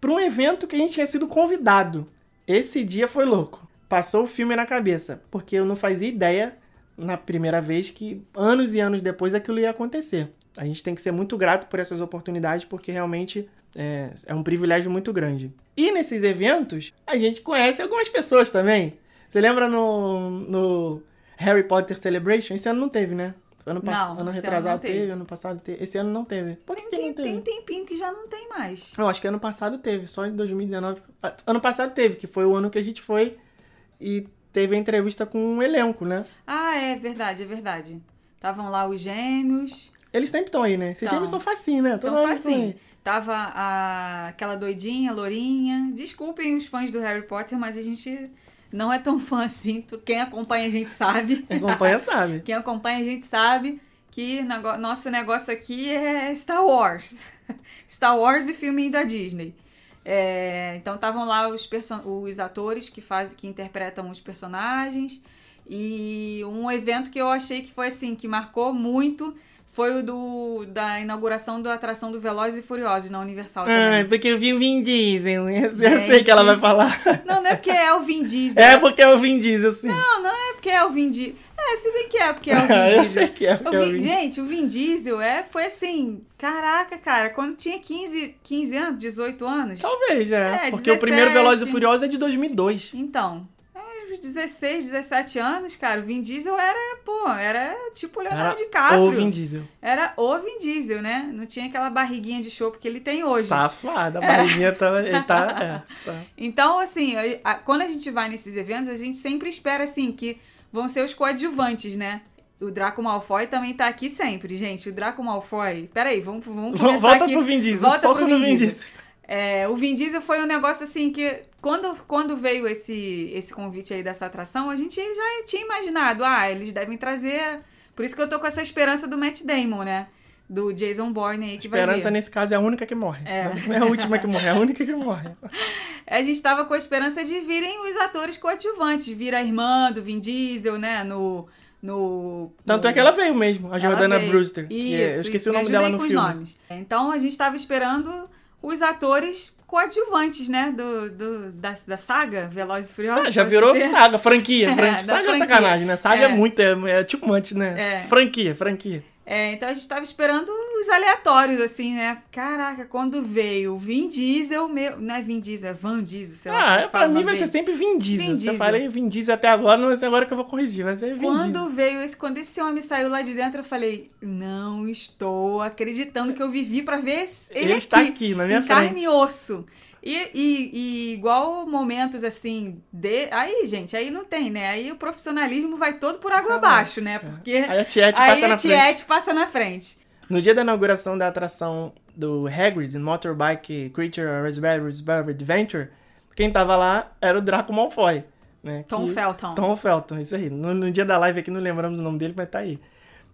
para um evento que a gente tinha sido convidado. Esse dia foi louco. Passou o filme na cabeça, porque eu não fazia ideia na primeira vez que anos e anos depois aquilo ia acontecer. A gente tem que ser muito grato por essas oportunidades, porque realmente é, é um privilégio muito grande. E nesses eventos, a gente conhece algumas pessoas também. Você lembra no, no Harry Potter Celebration? Esse ano não teve, né? Ano, pass... Não, ano ano retrasado não teve. teve, ano passado teve. Esse ano não teve. Por que, Tem, que não tem, teve? tem um tempinho que já não tem mais. Eu acho que ano passado teve, só em 2019. Ah, Ano passado teve, que foi o ano que a gente foi e teve a entrevista com um elenco, né? Ah, é verdade, é verdade. Estavam lá os gêmeos. Eles sempre estão aí, né? Esses times são facinho, né? São Toda facinho. Tava a, aquela doidinha, lourinha. Desculpem os fãs do Harry Potter, mas a gente não é tão fã assim. Quem acompanha a gente sabe. Quem acompanha sabe. <laughs> Quem acompanha a gente sabe que nosso negócio aqui é Star Wars. <laughs> Star Wars e filme da Disney. É, então estavam lá os, os atores que fazem, que interpretam os personagens. E um evento que eu achei que foi assim, que marcou muito, foi o do, da inauguração da atração do Velozes e Furiosos na Universal Ah, também. porque eu vi o Vin Diesel. Eu Gente. sei que ela vai falar. Não, não é porque é o Vin Diesel. É porque é o Vin Diesel, sim. Não, não é porque é o Vin Diesel. É, se bem que é porque é o <laughs> Vin eu Diesel. sei que é porque O é o Vin- Vin gente, o Vin Diesel é, foi assim, caraca, cara, quando tinha 15, 15 anos, 18 anos. Talvez, é. É, porque o primeiro 17. Velozes e Furiosos é de 2002. Então, 16, 17 anos, cara, o Vin Diesel era, pô, era tipo o Leonardo DiCaprio. Ou Vin Diesel. Era o Vin Diesel, né? Não tinha aquela barriguinha de chope que ele tem hoje. Safado, a barriguinha tá, <laughs> ele tá, é, tá. Então, assim, a- quando a gente vai nesses eventos, a gente sempre espera, assim, que vão ser os coadjuvantes, né? O Draco Malfoy também tá aqui sempre, gente. O Draco Malfoy... Peraí, vamos, vamos começar Volta aqui. pro Vin Diesel. Volta foco pro Vin Vin Diesel. Diesel. É, o Vin Diesel foi um negócio assim que quando, quando veio esse, esse convite aí dessa atração, a gente já tinha imaginado, ah, eles devem trazer. Por isso que eu tô com essa esperança do Matt Damon, né? Do Jason Bourne aí que vai Esperança vir. nesse caso é a única que morre. É. Não <laughs> é a última que morre, é a única que morre. <laughs> A gente tava com a esperança de virem os atores coadjuvantes, vir a irmã do Vin Diesel, né? No. no Tanto no- é que ela veio mesmo, a Ela Jordana veio. Brewster. que é- Isso, eu esqueci isso. o nome Me dela no com os filme. nomes. Então a gente tava esperando os atores coadjuvantes, né? Do, do, da, da saga Velozes e Furiosos. Ah, já virou dizer. saga, franquia. <laughs> É, franquia. saga é franquia. sacanagem, né? Saga é, É. muito, é, é tipo antes, né? É. Franquia, franquia. É, então a gente tava esperando os aleatórios, assim, né? Caraca, quando veio Vin Diesel, meu. Não é Vin Diesel, é Van Diesel, sei lá. Ah, é é, pra mim vai ser sempre Vin Diesel. Vin Se eu Diesel. falei Vin Diesel até agora, não ser agora que eu vou corrigir. Vai ser Vin Diesel. Quando veio esse, quando esse homem saiu lá de dentro, eu falei, não estou acreditando que eu vivi pra ver ele, Ele aqui, está aqui, na minha em carne frente. e osso. E, e, e igual momentos assim, de... aí, gente, aí não tem, né? Aí o profissionalismo vai todo por água Ah, abaixo, né? Porque Aí a Tiete passa frente. Passa na frente. No dia da inauguração da atração do Hagrid, Motorbike Creature Raspberry Raspberry Adventure, quem tava lá era o Draco Malfoy. Né, Tom que- Felton. Tom Felton, isso aí. No, no dia da live aqui não lembramos o nome dele, mas tá aí.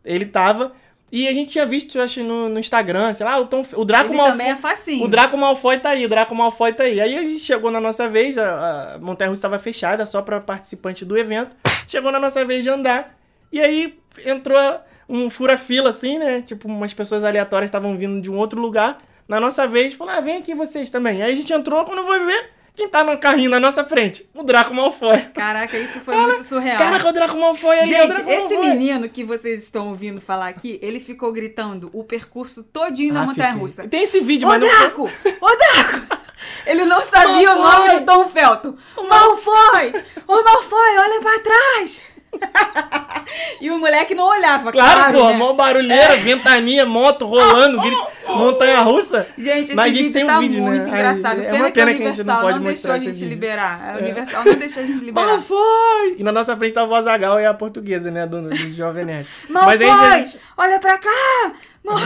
Ele tava. E a gente tinha visto, eu acho, no, no Instagram, sei lá, o, Tom, o Draco Ele Malfoy. também é facinho. O Draco Malfoy tá aí, o Draco Malfoy tá aí. Aí a gente chegou na nossa vez, a, a Montanha Russa estava fechada só para participante do evento. Chegou na nossa vez de andar. E aí entrou um fura-fila assim, né? Tipo, umas pessoas aleatórias estavam vindo de um outro lugar. Na nossa vez, falou: ah, vem aqui vocês também. Aí a gente entrou, quando foi ver, quem tá no carrinho na nossa frente? O Draco Malfoy. Caraca, isso foi muito surreal. Caraca, o Draco Malfoy aí, o Gente, Draco esse Malfoy. menino que vocês estão ouvindo falar aqui, ele ficou gritando o percurso todinho da Ah, montanha fiquei. russa. Tem esse vídeo, Ô mas não. Draco! Ô Draco! <laughs> Ele não sabia o Malfoy! nome do Tom Felton. Malfoy! Ô Malfoy, olha pra trás! <laughs> e o moleque não olhava, Claro, pô, né? mó barulheira, <laughs> ventania, moto rolando, <laughs> montanha russa. Gente, esse Mas vídeo tem um tá vídeo, né? muito Aí, engraçado. é Pena, uma que a pena que a não Universal não, deixou a gente liberar. A É. Universal não deixou a gente liberar. Malfoy! E na nossa frente tava o Azagal e a portuguesa, né, do, do Jovem Nerd. Mas Malfoy! aí gente... Olha pra cá! Mal-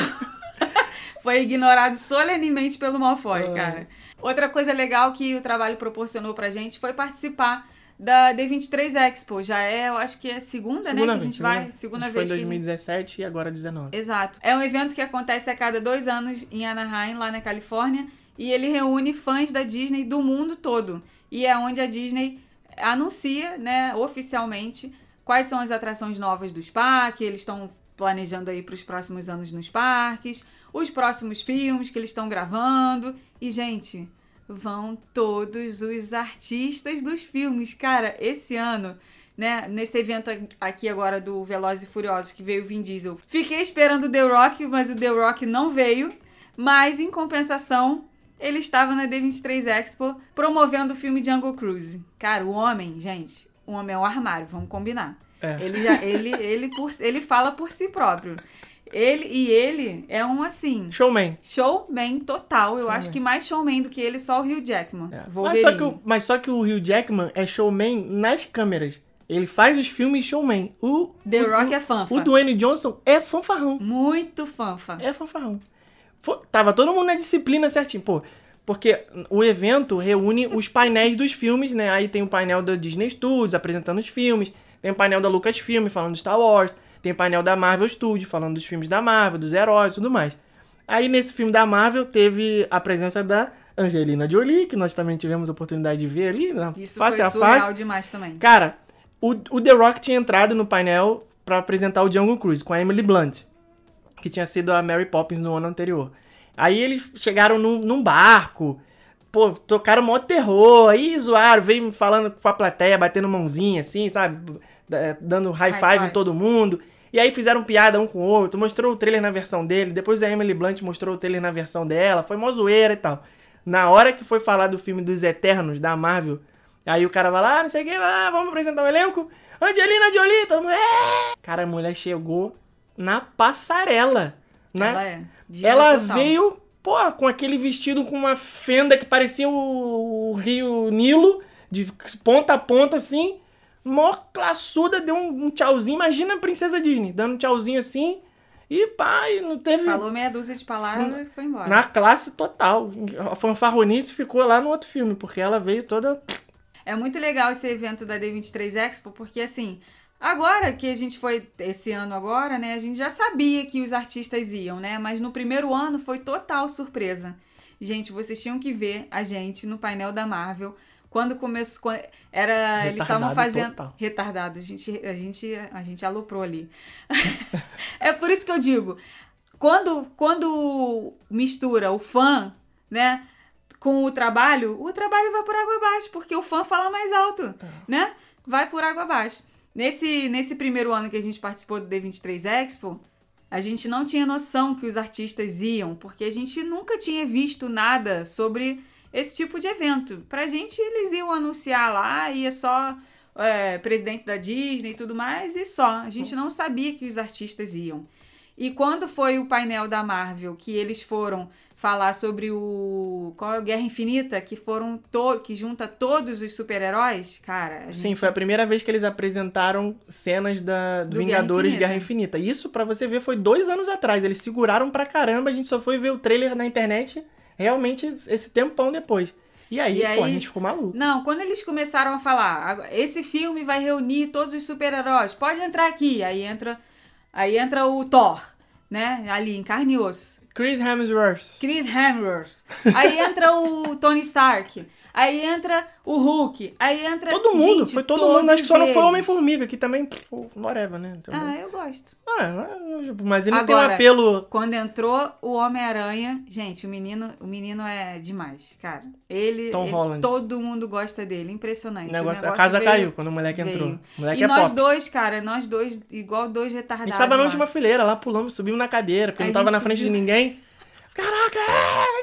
Foi ignorado solenemente pelo Malfoy, Ah. cara. Outra coisa legal que o trabalho proporcionou pra gente foi participar da D23 Expo. Já é, eu acho que é a segunda, né, que a Segunda gente vez, vai. Segunda Foi em vez a gente... 2017 e agora 19. Exato. É um evento que acontece a cada dois anos em Anaheim, lá na Califórnia, e ele reúne fãs da Disney do mundo todo. e é onde a Disney anuncia, né, oficialmente quais são as atrações novas dos parques, eles estão planejando aí para os próximos anos nos parques, os próximos filmes que eles estão gravando. E, gente, vão todos os artistas dos filmes. Cara, esse ano, né, nesse evento aqui agora do Velozes e Furiosos, que veio o Vin Diesel, fiquei esperando o The Rock, mas o The Rock não veio. Mas, em compensação, ele estava na D23 Expo promovendo o filme Jungle Cruise. Cara, o homem, gente, o homem é o armário, vamos combinar. É. Ele, já, ele, ele, por, ele fala por si próprio. Ele e ele é um assim. Showman. Showman total. Eu acho que mais showman do que ele, só o Hugh Jackman. É. Mas, só que o, mas só que o Hugh Jackman é showman nas câmeras. Ele faz os filmes showman. O, The o, Rock o, é fanfa. O Dwayne Johnson é fanfarrão. Muito fanfa. É fanfarrão. Fo- Tava todo mundo na disciplina certinho, pô. Porque o evento reúne os painéis dos filmes, né? Aí tem o painel da Disney Studios apresentando os filmes, tem o painel da Lucasfilm falando de Star Wars, tem painel da Marvel Studios falando dos filmes da Marvel, dos heróis e tudo mais. Aí nesse filme da Marvel teve a presença da Angelina Jolie, que nós também tivemos a oportunidade de ver ali, na Isso face foi a surreal face. demais também. Cara, o, o The Rock tinha entrado no painel pra apresentar o Jungle Cruise com a Emily Blunt, que tinha sido a Mary Poppins no ano anterior. Aí eles chegaram num, num barco, pô, tocaram mó terror, aí zoaram, veio falando com a plateia, batendo mãozinha assim, sabe? Da- Dando high High five, five. em todo mundo. E aí fizeram piada um com o outro, mostrou o trailer na versão dele, depois a Emily Blunt mostrou o trailer na versão dela, foi mó zoeira e tal. Na hora que foi falar do filme dos Eternos, da Marvel, aí o cara vai lá, ah, não sei o que, ah, vamos apresentar o elenco, Angelina Jolie, todo mundo, é! Cara, a mulher chegou na passarela, né? Ela é. Ela veio, pô, com aquele vestido com uma fenda que parecia o, o rio Nilo, de ponta a ponta assim. Mó classuda, deu um, um tchauzinho. Imagina a princesa Disney, dando um tchauzinho assim. E pai, não teve. Falou meia dúzia de palavras e foi embora. Na classe total. A fanfarronice ficou lá no outro filme, porque ela veio toda. É muito legal esse evento da D23 Expo, porque assim, agora que a gente foi esse ano agora, né, a gente já sabia que os artistas iam, né? Mas no primeiro ano foi total surpresa. Gente, vocês tinham que ver a gente no painel da Marvel. Quando começou. quando- Era. eles estavam Retardado fazendo. total. Retardado. A gente, a, gente, a gente aloprou ali. <laughs> é por isso que eu digo. Quando, quando mistura o fã, né? Com o trabalho, o trabalho vai por água abaixo, porque o fã fala mais alto, né? Vai por água abaixo. Nesse, nesse primeiro ano que a gente participou do D23 Expo, a gente não tinha noção que os artistas iam, porque a gente nunca tinha visto nada sobre esse tipo de evento. Pra gente, eles iam anunciar lá, ia só é, presidente da Disney e tudo mais, e só. A gente não sabia que os artistas iam. E quando foi o painel da Marvel, que eles foram falar sobre o. Qual é o Guerra Infinita? Que foram to que junta todos os super-heróis, cara. a Sim, gente- foi a primeira vez que eles apresentaram cenas da do Do Guerra Vingadores Infinita. Guerra Infinita. Isso, pra você ver, foi dois anos atrás. Eles seguraram pra caramba, a gente só foi ver o trailer na internet realmente esse tempão depois. E aí, E pô, a aí- gente ficou maluco. Não, quando eles começaram a falar, "Agora, esse filme vai reunir todos os super-heróis, pode entrar aqui. Aí entra, aí entra o Thor, né? Ali, em carne e osso. Chris Hemsworth. Chris Hemsworth. Aí entra o Tony Stark. Aí entra o Hulk. Aí entra. Todo mundo, Gente, foi todo mundo. Acho que só não foi Homem-Formiga, que também, pff, whatever, né? Então. Ah, eu gosto. ah, mas ele não tem um Agora- apelo. Quando entrou o Homem-Aranha, gente, o menino, o menino é demais, cara. Ele, Tom ele- Holland. todo mundo gosta dele, impressionante. O Negócio, a negócio casa veio- caiu quando o moleque entrou. veio. O moleque e é nós pop. dois, cara, nós dois, igual dois A retardados. gente tava na última fileira, lá pulamos, subimos na cadeira, porque A não tava na frente de subiu. ninguém. Caraca!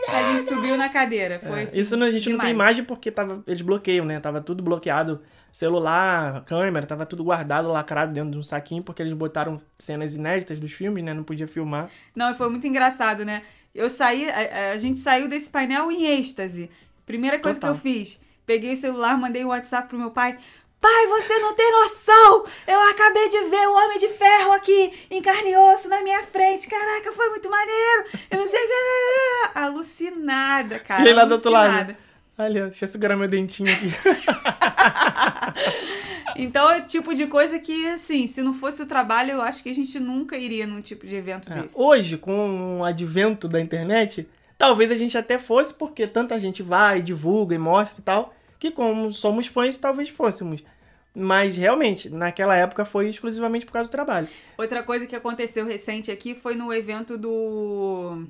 A gente subiu na cadeira. Foi É, assim, Isso a gente não tem demais. imagem porque tava, eles bloqueiam, né? Tava tudo bloqueado. Celular, câmera, tava tudo guardado, lacrado dentro de um saquinho, porque eles botaram cenas inéditas dos filmes, né? Não podia filmar. Não, e foi muito engraçado, né? Eu saí, a, a gente saiu desse painel em êxtase. Primeira coisa Total. que eu fiz, peguei o celular, mandei um WhatsApp pro meu pai. Pai, você não tem noção! Eu acabei de ver o Homem de Ferro aqui, em carne e osso, na minha frente. Caraca, foi muito maneiro! Eu não sei o que. Alucinada, cara. e lá do outro lado. Olha, deixa eu segurar meu dentinho aqui. <laughs> Então é o tipo de coisa que, assim, se não fosse o trabalho, eu acho que a gente nunca iria num tipo de evento É, desse. Hoje, com o advento da internet, talvez a gente até fosse, porque tanta gente vai, divulga e mostra e tal, que como somos fãs, talvez fôssemos. Mas realmente, naquela época foi exclusivamente por causa do trabalho. Outra coisa que aconteceu recente aqui foi no evento do.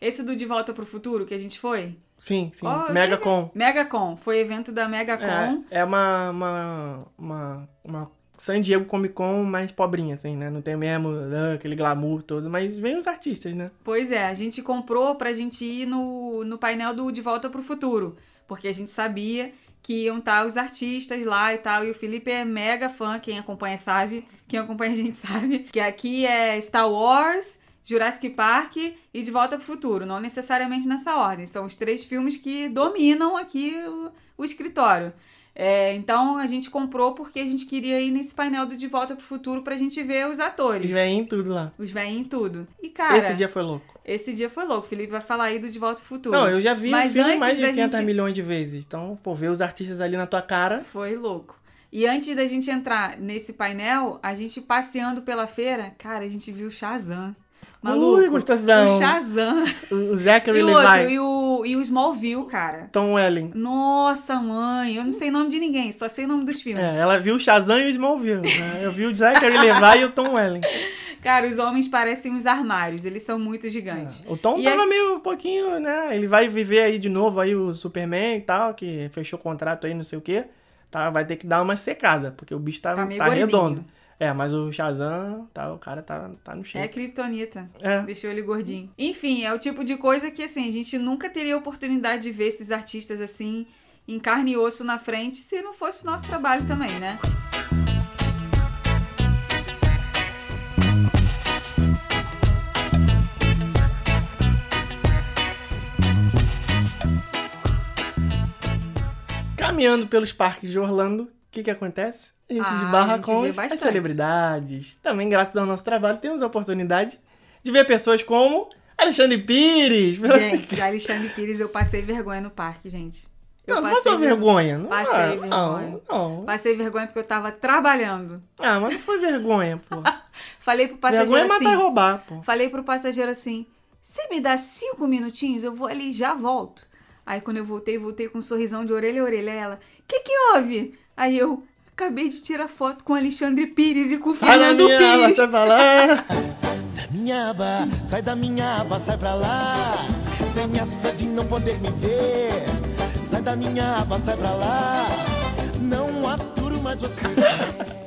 Esse do De Volta pro Futuro que a gente foi? Sim, sim. Oh, Megacon. Megacon. Foi evento da Megacon. É, é uma, uma, uma, uma San Diego Comic Con mais pobrinha, assim, né? Não tem mesmo ah, aquele glamour todo, mas vem os artistas, né? Pois é, a gente comprou pra gente ir no, no painel do De Volta pro Futuro. Porque a gente sabia que iam estar os artistas lá e tal. E o Felipe é mega fã, quem acompanha sabe. Quem acompanha a gente <laughs> sabe. Que aqui é Star Wars, Jurassic Park e De Volta pro Futuro. Não necessariamente nessa ordem. São os três filmes que dominam aqui o, o escritório. É, então a gente comprou porque a gente queria ir nesse painel do De Volta pro Futuro pra gente ver os atores. Os em tudo lá. Os em tudo. E cara. Esse dia foi louco. Esse dia foi louco. O Felipe vai falar aí do De Volta pro Futuro. Não, eu já vi Mas o filme antes mais de da 500 gente- milhões de vezes. Então, pô, ver os artistas ali na tua cara. Foi louco. E antes da gente entrar nesse painel, a gente passeando pela feira, cara, a gente viu o Shazam. Maluco. Ui, gostosão. O Shazam. O Zachary E o outro, Levi. e o, e o Smallville, cara. Tom Welling. Nossa, mãe, eu não sei nome de ninguém, só sei o nome dos filmes. É, ela viu o Shazam e o Smallville. Né? Eu vi o Zachary Levi e o Tom Welling. <laughs> Cara, os homens parecem uns armários, eles são muito gigantes. O Tom E tava aí- meio um pouquinho, né? Ele vai viver aí de novo aí o Superman e tal, que fechou contrato aí, não sei o quê. Tá, vai ter que dar uma secada, porque o bicho tá, Tá tá, redondo. É, mas o Shazam, tá, o cara tá, tá no É shape. Kryptonita. É. Deixou ele gordinho. Enfim, é o tipo de coisa que, assim, a gente nunca teria oportunidade de ver esses artistas assim, em carne e osso na frente, se não fosse o nosso trabalho também, né? Caminhando pelos parques de Orlando, o que que acontece? A gente Ah, esbarra com as celebridades. Também, graças ao nosso trabalho, temos a oportunidade de ver pessoas como Alexandre Pires. Gente, <laughs> Alexandre Pires, eu passei vergonha no parque, gente. Eu não, não passou ver- vergonha. Não, Passei ah, vergonha. Não, não. Passei vergonha porque eu tava trabalhando. Ah, mas não foi vergonha, pô. <laughs> Falei pro passageiro vergonha é matar assim. roubar, pô. Falei pro passageiro assim: você me dá cinco minutinhos, eu vou ali e já volto. Aí quando eu voltei, voltei com um sorrisão de orelha a orelha. Ela, que que houve? Aí eu acabei de tirar foto com Alexandre Pires e com Sai da Fernando minha aba, Pires. você fala. Da minha aba, sai da minha aba, sai pra lá. Sem ameaça de não poder me ver. Sai da minha aba, sai pra lá. Não aturo mais você. <laughs>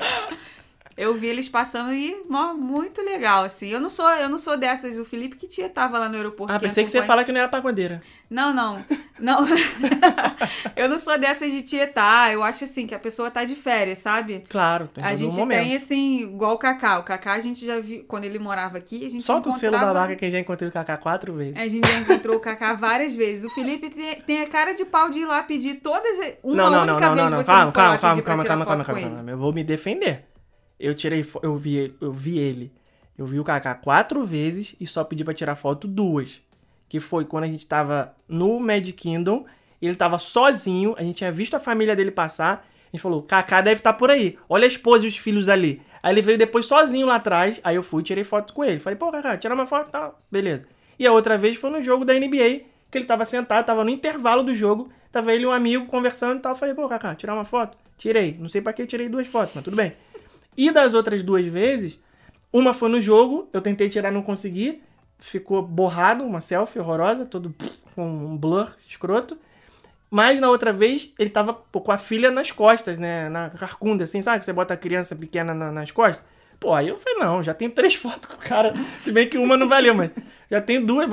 Eu vi eles passando e muito legal assim. Eu não sou, eu não sou dessas, o Felipe que tia tava lá no aeroporto. Ah, pensei que você ia acompanha- falar que não era pagodeira. Não, não. Não. <laughs> eu não sou dessas de tietar. Eu acho assim que a pessoa tá de férias, sabe? Claro, tem A gente momento. tem assim, igual o Cacá. O Cacá a gente já viu, quando ele morava aqui, a gente Solta o selo encontrava... babaca que já encontrei o Kaká quatro vezes. A gente já encontrou o Cacá várias vezes. O Felipe tem, tem a cara de pau de ir lá pedir todas. Uma não, não, não, única não, vez não, não. você Calma, não calma, calma, calma, calma, calma, calma, calma. Eu vou me defender. Eu tirei, eu vi, eu vi ele. Eu vi o Kaká quatro vezes e só pedi pra tirar foto duas. Que foi quando a gente tava no Mad Kingdom, ele tava sozinho, a gente tinha visto a família dele passar. A gente falou, Kaká deve estar por aí. Olha a esposa e os filhos ali. Aí ele veio depois sozinho lá atrás. Aí eu fui e tirei foto com ele. Falei, pô, Kaká, tira uma foto, tá, beleza. E a outra vez foi no jogo da NBA, que ele tava sentado, tava no intervalo do jogo. Tava ele e um amigo conversando e tal. Falei, pô, Kaká, tirar uma foto? Tirei. Não sei pra que tirei duas fotos, mas tudo bem. E das outras duas vezes, uma foi no jogo, eu tentei tirar, não consegui. Ficou borrado, uma selfie horrorosa, todo <laughs> com um blur escroto. Mas na outra vez, ele tava com a filha nas costas, né? Na carcunda, assim, sabe? Que você bota a criança pequena na- nas costas. Pô, aí eu falei, não, já tenho três <laughs> fotos com o cara. Se bem que uma não valeu, mas já tenho duas.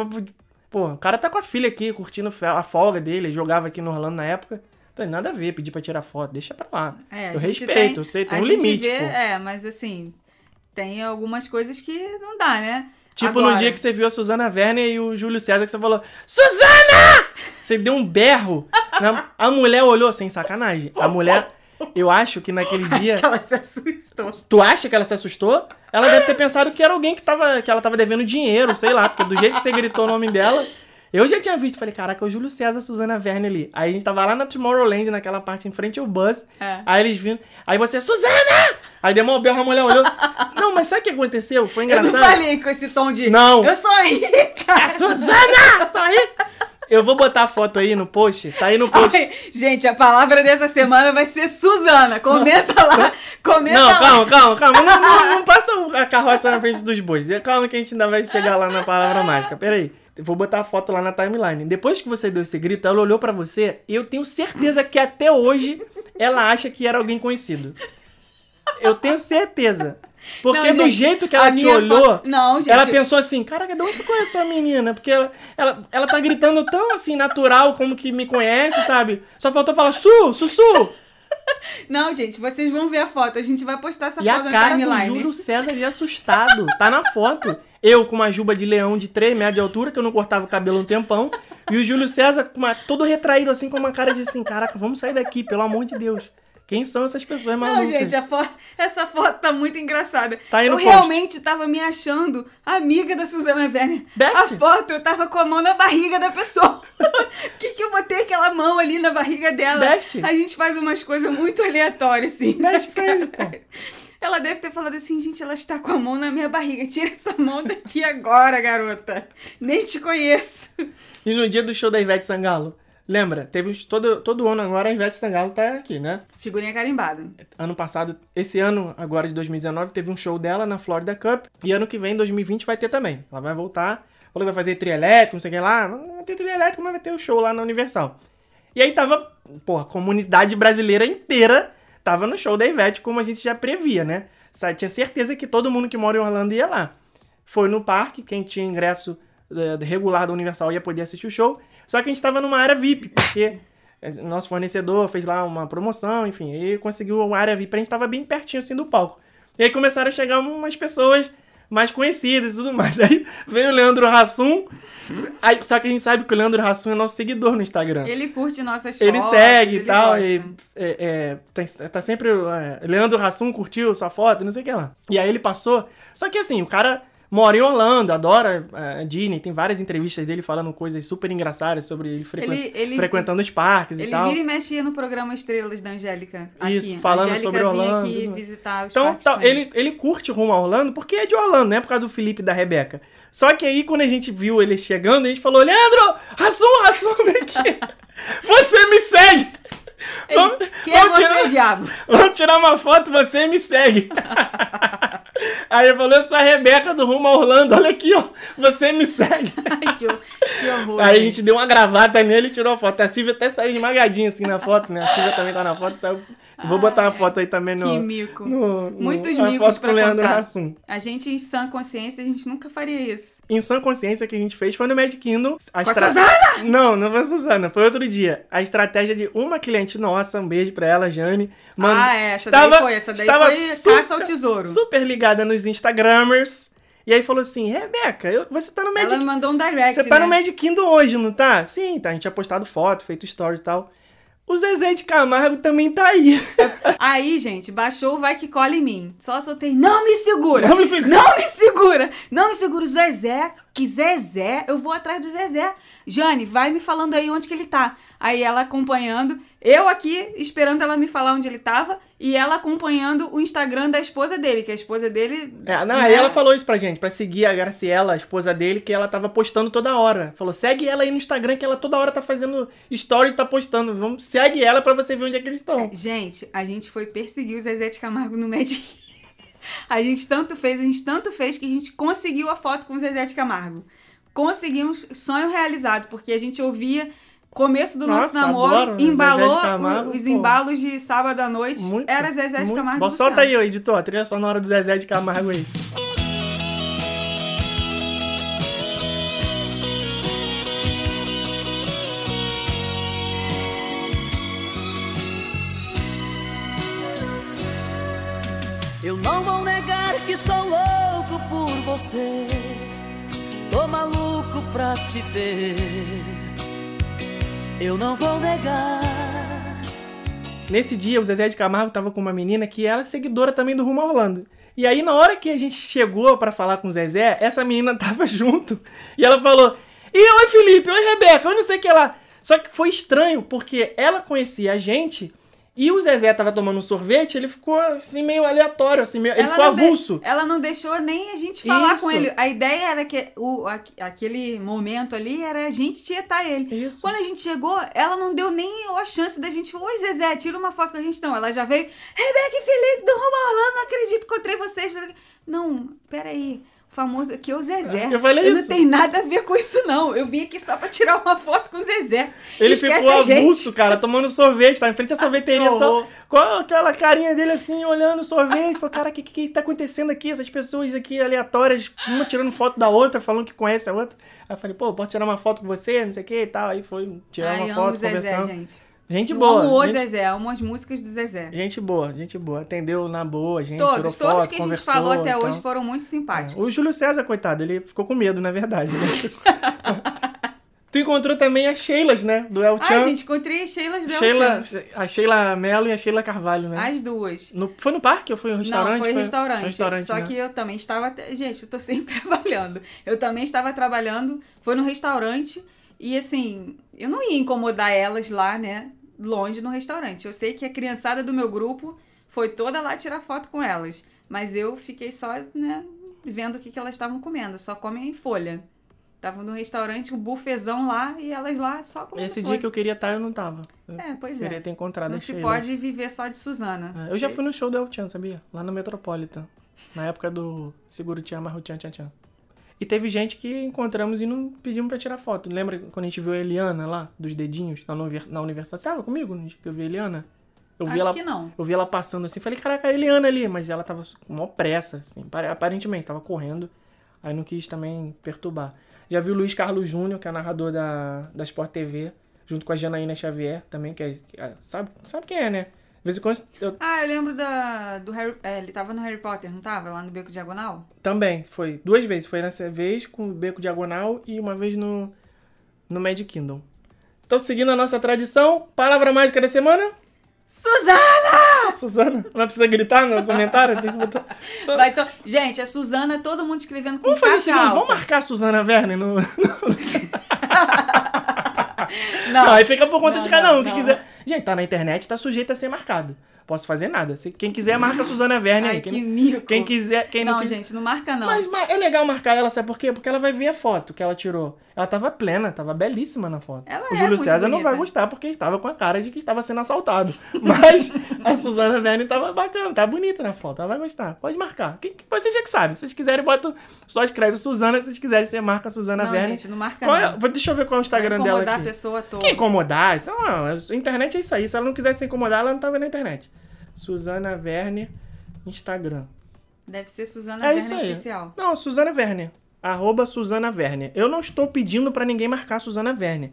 Pô, o cara tá com a filha aqui, curtindo a folga dele, ele jogava aqui no Orlando na época. Falei, nada a ver, pedir pra tirar foto, deixa pra lá. É, eu respeito, tem- eu sei, tem um limite, vê. É, mas assim, tem algumas coisas que não dá, né? Tipo Agora, no dia que você viu a Suzana Werner e o Júlio César, que você falou, Suzana! Você deu um berro. Na- A mulher olhou, sem sacanagem. A mulher, eu acho que naquele <laughs> dia. Acho que ela se assustou. Tu acha que ela se assustou? Ela deve ter pensado que era alguém que, tava, que ela tava devendo dinheiro, sei lá, porque do jeito que você gritou o nome dela. Eu já tinha visto, falei, caraca, é o Júlio César, Suzana Werner ali. Aí a gente tava lá na Tomorrowland, naquela parte em frente ao bus. É. Aí eles viram. Aí você, Suzana! Aí deu uma berro, a mulher olhou. Não, mas sabe o que aconteceu? Foi Eu engraçado. não falei com esse tom de. Não. Eu sou rica! É Suzana! Só aí. Eu vou botar a foto aí no post. Tá aí no post. Ai, gente, a palavra dessa semana vai ser Suzana. Comenta lá. Comenta Não, lá. calma, calma, calma. Não, não, não passa a carroça na frente dos bois. Calma que a gente ainda vai chegar lá na palavra mágica. Pera aí. Eu Vou botar a foto lá na timeline. Depois que você deu esse grito, ela olhou pra você e eu tenho certeza que até hoje ela acha que era alguém conhecido. Eu tenho certeza. Porque Não, do gente, jeito que a ela te olhou, fo- Não, gente. ela pensou assim, caraca, de onde eu conheço essa menina? Porque ela, ela, ela tá gritando tão assim, natural, como que me conhece, sabe? Só faltou falar, Su, Sussu! Não, gente, vocês vão ver a foto. A gente vai postar essa E a foto na cara do timeline. Júlio César de assustado. Tá na foto. Eu com uma juba de leão de 3 metros de altura, que eu não cortava o cabelo um tempão. E o Júlio César com uma, todo retraído, assim, com uma cara de assim, caraca, vamos sair daqui, pelo amor de Deus. Quem são essas pessoas Não, malucas? gente, a fo- essa foto tá muito engraçada. Tá eu post. realmente tava me achando amiga da Suzana Werner. Beth? A foto, eu tava com a mão na barriga da pessoa. <laughs> Que, que eu botei aquela mão ali na barriga dela? Beth? A gente faz umas coisas muito aleatórias, assim. Best friend, pô. <laughs> Ela deve ter falado assim, gente, ela está com a mão na minha barriga. Tira essa mão daqui agora, garota. Nem te conheço. E no dia do show da Ivete Sangalo, lembra? Teve todo, todo ano agora a Ivete Sangalo tá aqui, né? Figurinha carimbada. Ano passado, esse ano, agora de 2019, teve um show dela na Florida Cup. E ano que vem, 2020, vai ter também. Ela vai voltar. Falou que vai fazer trio elétrico, não sei o que lá. Não vai ter trio elétrico, mas vai ter o show lá na Universal. E aí tava, pô, a comunidade brasileira inteira tava no show da Ivete, como a gente já previa, né? Tinha certeza que todo mundo que mora em Orlando ia lá. Foi no parque, quem tinha ingresso eh, regular da Universal ia poder assistir o show. Só que a gente tava numa área VIP, porque eh, nosso fornecedor fez lá uma promoção, enfim, aí conseguiu uma área VIP, a gente tava bem pertinho assim do palco. E aí começaram a chegar umas pessoas mais conhecidas e tudo mais. <laughs> Aí veio o Leandro Hassum, aí, só que a gente sabe que o Leandro Hassum é nosso seguidor no Instagram. Ele curte nossas Ele fotos. segue e ele tal, gosta. e é, é, tá, tá sempre. é, Leandro Hassum curtiu sua foto, não sei o que lá. E aí ele passou. Só que assim, o cara mora em Orlando, adora é, Disney, tem várias entrevistas dele falando coisas super engraçadas sobre ele, frequen- Ele- ele- frequentando os parques e Ele tal. vira e mexia no programa Estrelas da Angélica. Isso, falando a Angélica sobre Orlando, aqui tudo. visitar os Então, tá, ele. ele, ele curte rumo a Orlando porque é de Orlando, não é por causa do Felipe e da Rebeca. Só que aí, quando a gente viu ele chegando, a gente falou: Leandro, Rassum, Rassum, vem aqui. <laughs> Você me segue. Ele, Quem é você, diabo? Vamos tirar uma foto, você me segue. <laughs> Aí ele falou, eu sou a Rebeca do Rumo a Orlando, olha aqui, ó, você me segue. <laughs> Ai, que, que horror. Aí a gente. gente deu uma gravata nele e tirou a foto. A Silvia até saiu esmagadinha assim na foto, né? A Silvia também tá na foto. saiu- Vou botar a foto aí também no... Que mico. no, no Muitos a micos pra Leandro contar. Hassum. A gente, em sã consciência, a gente nunca faria isso. Em sã consciência que a gente fez foi no Mad Kingdom. A Com a estra- Suzana? Não, não foi a Suzana, foi outro dia. A estratégia de uma cliente nossa, um beijo pra ela, Jane. mano, ah, é, essa estava- daí foi. Essa daí estava foi super- caça ao tesouro. super ligada nos Instagramers. E aí falou assim: Rebeca, eu- você tá no Magic Ela mandou um direct, Você tá né? no Magic Kingdom hoje, não tá? Sim, tá. A gente tinha postado foto, feito stories e tal. O Zezé de Camargo também tá aí. Aí, gente, baixou o Vai Que Cola em Mim. Só soltei, não me segura! Não me segura. <laughs> Não me segura! Não me segura o Zezé, que Zezé, eu vou atrás do Zezé. Jane, vai me falando aí onde que ele tá. Aí ela acompanhando, eu aqui esperando ela me falar onde ele tava, e ela acompanhando o Instagram da esposa dele, que a esposa dele... É, não, né, aí ela falou isso pra gente, pra seguir a Graciela, a esposa dele, que ela tava postando toda hora. Falou, segue ela aí no Instagram, que ela toda hora tá fazendo stories, tá postando. Vamos, segue ela pra você ver onde é que eles estão. Gente, a gente foi perseguir o Zezé de Camargo no Magic. <laughs> A gente tanto fez, a gente tanto fez que a gente conseguiu a foto com o Zezé de Camargo. Conseguimos sonho realizado, porque a gente ouvia começo do nosso Nossa, namoro, embalou Camargo, os pô. embalos de sábado à noite. Muito, era Zezé de. Camargo. Bom, solta aí, ô, editor, a trilha sonora do Zezé de Camargo aí. Eu não vou negar que sou louco por você. Tô maluco pra te ver. Eu não vou negar. Nesse dia, o Zezé de Camargo tava com uma menina que ela é seguidora também do Rumo Orlando. E aí, na hora que a gente chegou pra falar com o Zezé, essa menina <laughs> tava junto. E ela falou: E oi, Felipe, oi, Rebeca, eu não sei o que lá. Só que foi estranho, porque ela conhecia a gente E o Zezé tava tomando um sorvete, ele ficou assim meio aleatório, assim, meio, ele ficou não de- avulso. Ela não deixou nem a gente falar Isso. com ele. A ideia era que o, aque- aquele momento ali era a gente tietar ele. Isso. Quando a gente chegou, ela não deu nem a chance da gente. Oi, Zezé, tira uma foto com a gente. Não, ela já veio. Rebeca e Felipe do Rumo a Orlando, não acredito, encontrei vocês. Não, peraí. O famoso aqui é o Zezé. Eu falei não isso. tenho nada a ver com isso, não. Eu vim aqui só pra tirar uma foto com o Zezé. Ele Esquece ficou. Ah, avulso, cara, tomando sorvete, tá em frente à sorveteria, que só com aquela carinha dele assim, olhando o sorvete. Falei, cara, o que, que tá acontecendo aqui? Essas pessoas aqui aleatórias, uma tirando foto da outra, falando que conhece a outra. Aí eu falei, pô, posso tirar uma foto com você, não sei o que e tal. Aí foi tirar Ai, uma amo foto, o Zezé, conversando. gente. Gente Eu boa. amo o gente, Zezé, amo as músicas do Zezé. gente boa, gente boa. Atendeu na boa, gente Todos, foto, todos que a gente falou até e tal. hoje foram muito simpáticos. O Júlio César, coitado, ele ficou com medo, na verdade. Né? <laughs> tu encontrou também as Sheilas, né? Do El Chan. Ah, gente, encontrei Sheilas do Sheila, Sheila... a Sheila Mello e a Sheila Carvalho, né? As duas. No- foi no parque ou foi no restaurante? Não, foi restaurante. restaurante Só né? que eu também estava. Gente, eu tô sempre <laughs> trabalhando. Eu também estava trabalhando. Foi no restaurante. E assim, eu não ia incomodar elas lá, né? Longe no restaurante. Eu sei que a criançada do meu grupo foi toda lá tirar foto com elas. Mas eu fiquei só, né? Vendo o que, que elas estavam comendo. Só comem em folha. Tava no restaurante, um bufezão lá e elas lá só comendo Esse folha. dia que eu queria estar, eu não tava. Eu É, pois queria é. ter encontrado Não a se pode viver só de Suzana. É, Eu já fui no show do El Chan, sabia? Lá no Metropolitan. Na época do Seguro Tchan, Marro Tchan, Tchan, Tchan. E teve gente que encontramos e não pedimos pra tirar foto. Lembra quando a gente viu a Eliana lá, dos dedinhos, na, na universidade? Você tava comigo no dia que eu vi a Eliana? Eu vi Acho ela, que não. Eu vi ela passando assim, falei, caraca, a Eliana ali. Mas ela tava com maior pressa, assim, pare- aparentemente, tava correndo. Aí não quis também perturbar. Já vi o Luiz Carlos Júnior, que é narrador da, da Sport TV, junto com a Janaína Xavier também, que é. que é- sabe, sabe quem é, né? Vez em quando eu Ah, eu lembro da, do Harry. é, ele tava no Harry Potter, não tava? Lá no Beco Diagonal? Também, foi duas vezes. Foi nessa vez com o Beco Diagonal e uma vez no, no Magic Kingdom. Então, seguindo a nossa tradição, palavra mágica da semana. Suzana! Suzana, não precisa gritar no comentário? Tem que botar... Vai to... Gente, a Suzana, todo mundo escrevendo com Vamos fazer o caixa alta. vamos marcar a Suzana Werner no... Não, <laughs> <laughs> Não, aí fica por conta Não, de cada um. Quem não. quiser... Gente, tá na internet, tá sujeito a ser marcado. Posso fazer nada. Quem quiser, marca a Suzana Werner Ai, aí. que Quem, mico. quem quiser... Quem não, Não, quiser... gente, não marca não. Mas, mas é legal marcar ela, sabe por quê? Porque ela vai ver a foto que ela tirou. Ela tava plena, tava belíssima na foto. Ela o é Júlio César não bonita. vai gostar porque estava com a cara de que estava sendo assaltado. <laughs> Mas a Suzana Verne tava bacana, tá bonita na foto. Ela vai gostar. Pode marcar. Quem, vocês já que sabem. Se vocês quiserem, bota, só escreve Suzana. Se vocês quiserem, você marca a Suzana Não, Verne. gente, não marca Qual é- não. deixa eu ver qual é o Instagram Vai dela incomodar a pessoa toda. Que incomodar? Isso não, a internet é isso aí. Se ela não quiser se incomodar, ela não vendo na internet. Suzana Verne, Instagram. Deve ser Suzana É aí. oficial. Não, Suzana Werner. Arroba Suzana Werner. Eu não estou pedindo pra ninguém marcar Suzana Werner.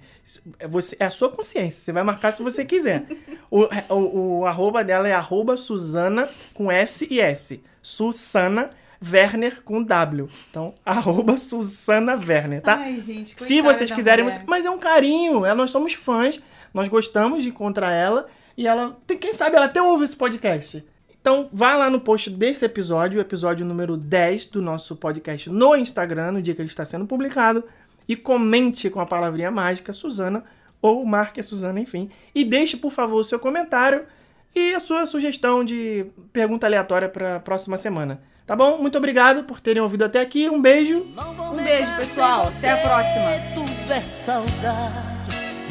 É, você, é a sua consciência. Você vai marcar se você quiser. <laughs> o, o, o arroba dela é arroba Suzana com S e S. Susana Werner com W. Então, <laughs> arroba Suzana Werner, tá? Ai, gente, Se vocês quiserem. mulher. Mas é um carinho. é, Nós somos fãs. Nós gostamos de encontrar ela. E ela. tem- Quem sabe ela até ouve esse podcast. Então, vá lá no post desse episódio, o episódio número 10 do nosso podcast no Instagram, no dia que ele está sendo publicado. E comente com a palavrinha mágica Suzana. Ou marque a Suzana, enfim. E deixe, por favor, o seu comentário e a sua sugestão de pergunta aleatória para a próxima semana. Tá bom? Muito obrigado por terem ouvido até aqui. Um beijo. Um beijo, pessoal. Até a próxima.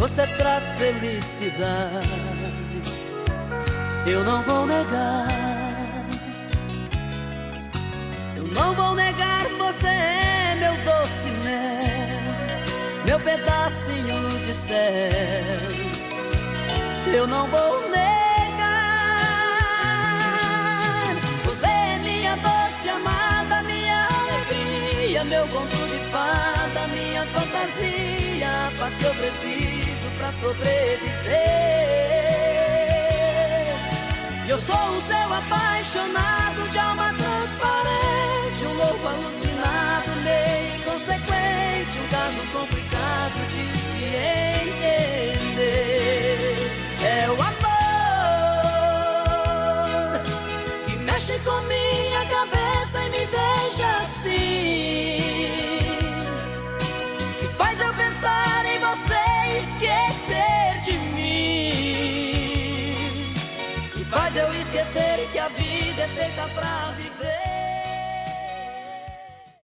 Você traz felicidade. Eu não vou negar. Eu não vou negar, você é meu doce mel, meu pedacinho de céu. Eu não vou negar. Você é minha doce amada, minha alegria, meu conto de fada, minha fantasia, a paz que eu preciso pra sobreviver. Eu sou o seu apaixonado de alma transparente, um louco alucinado, meio inconsequente, um caso complicado de se entender. É o amor que mexe com pravi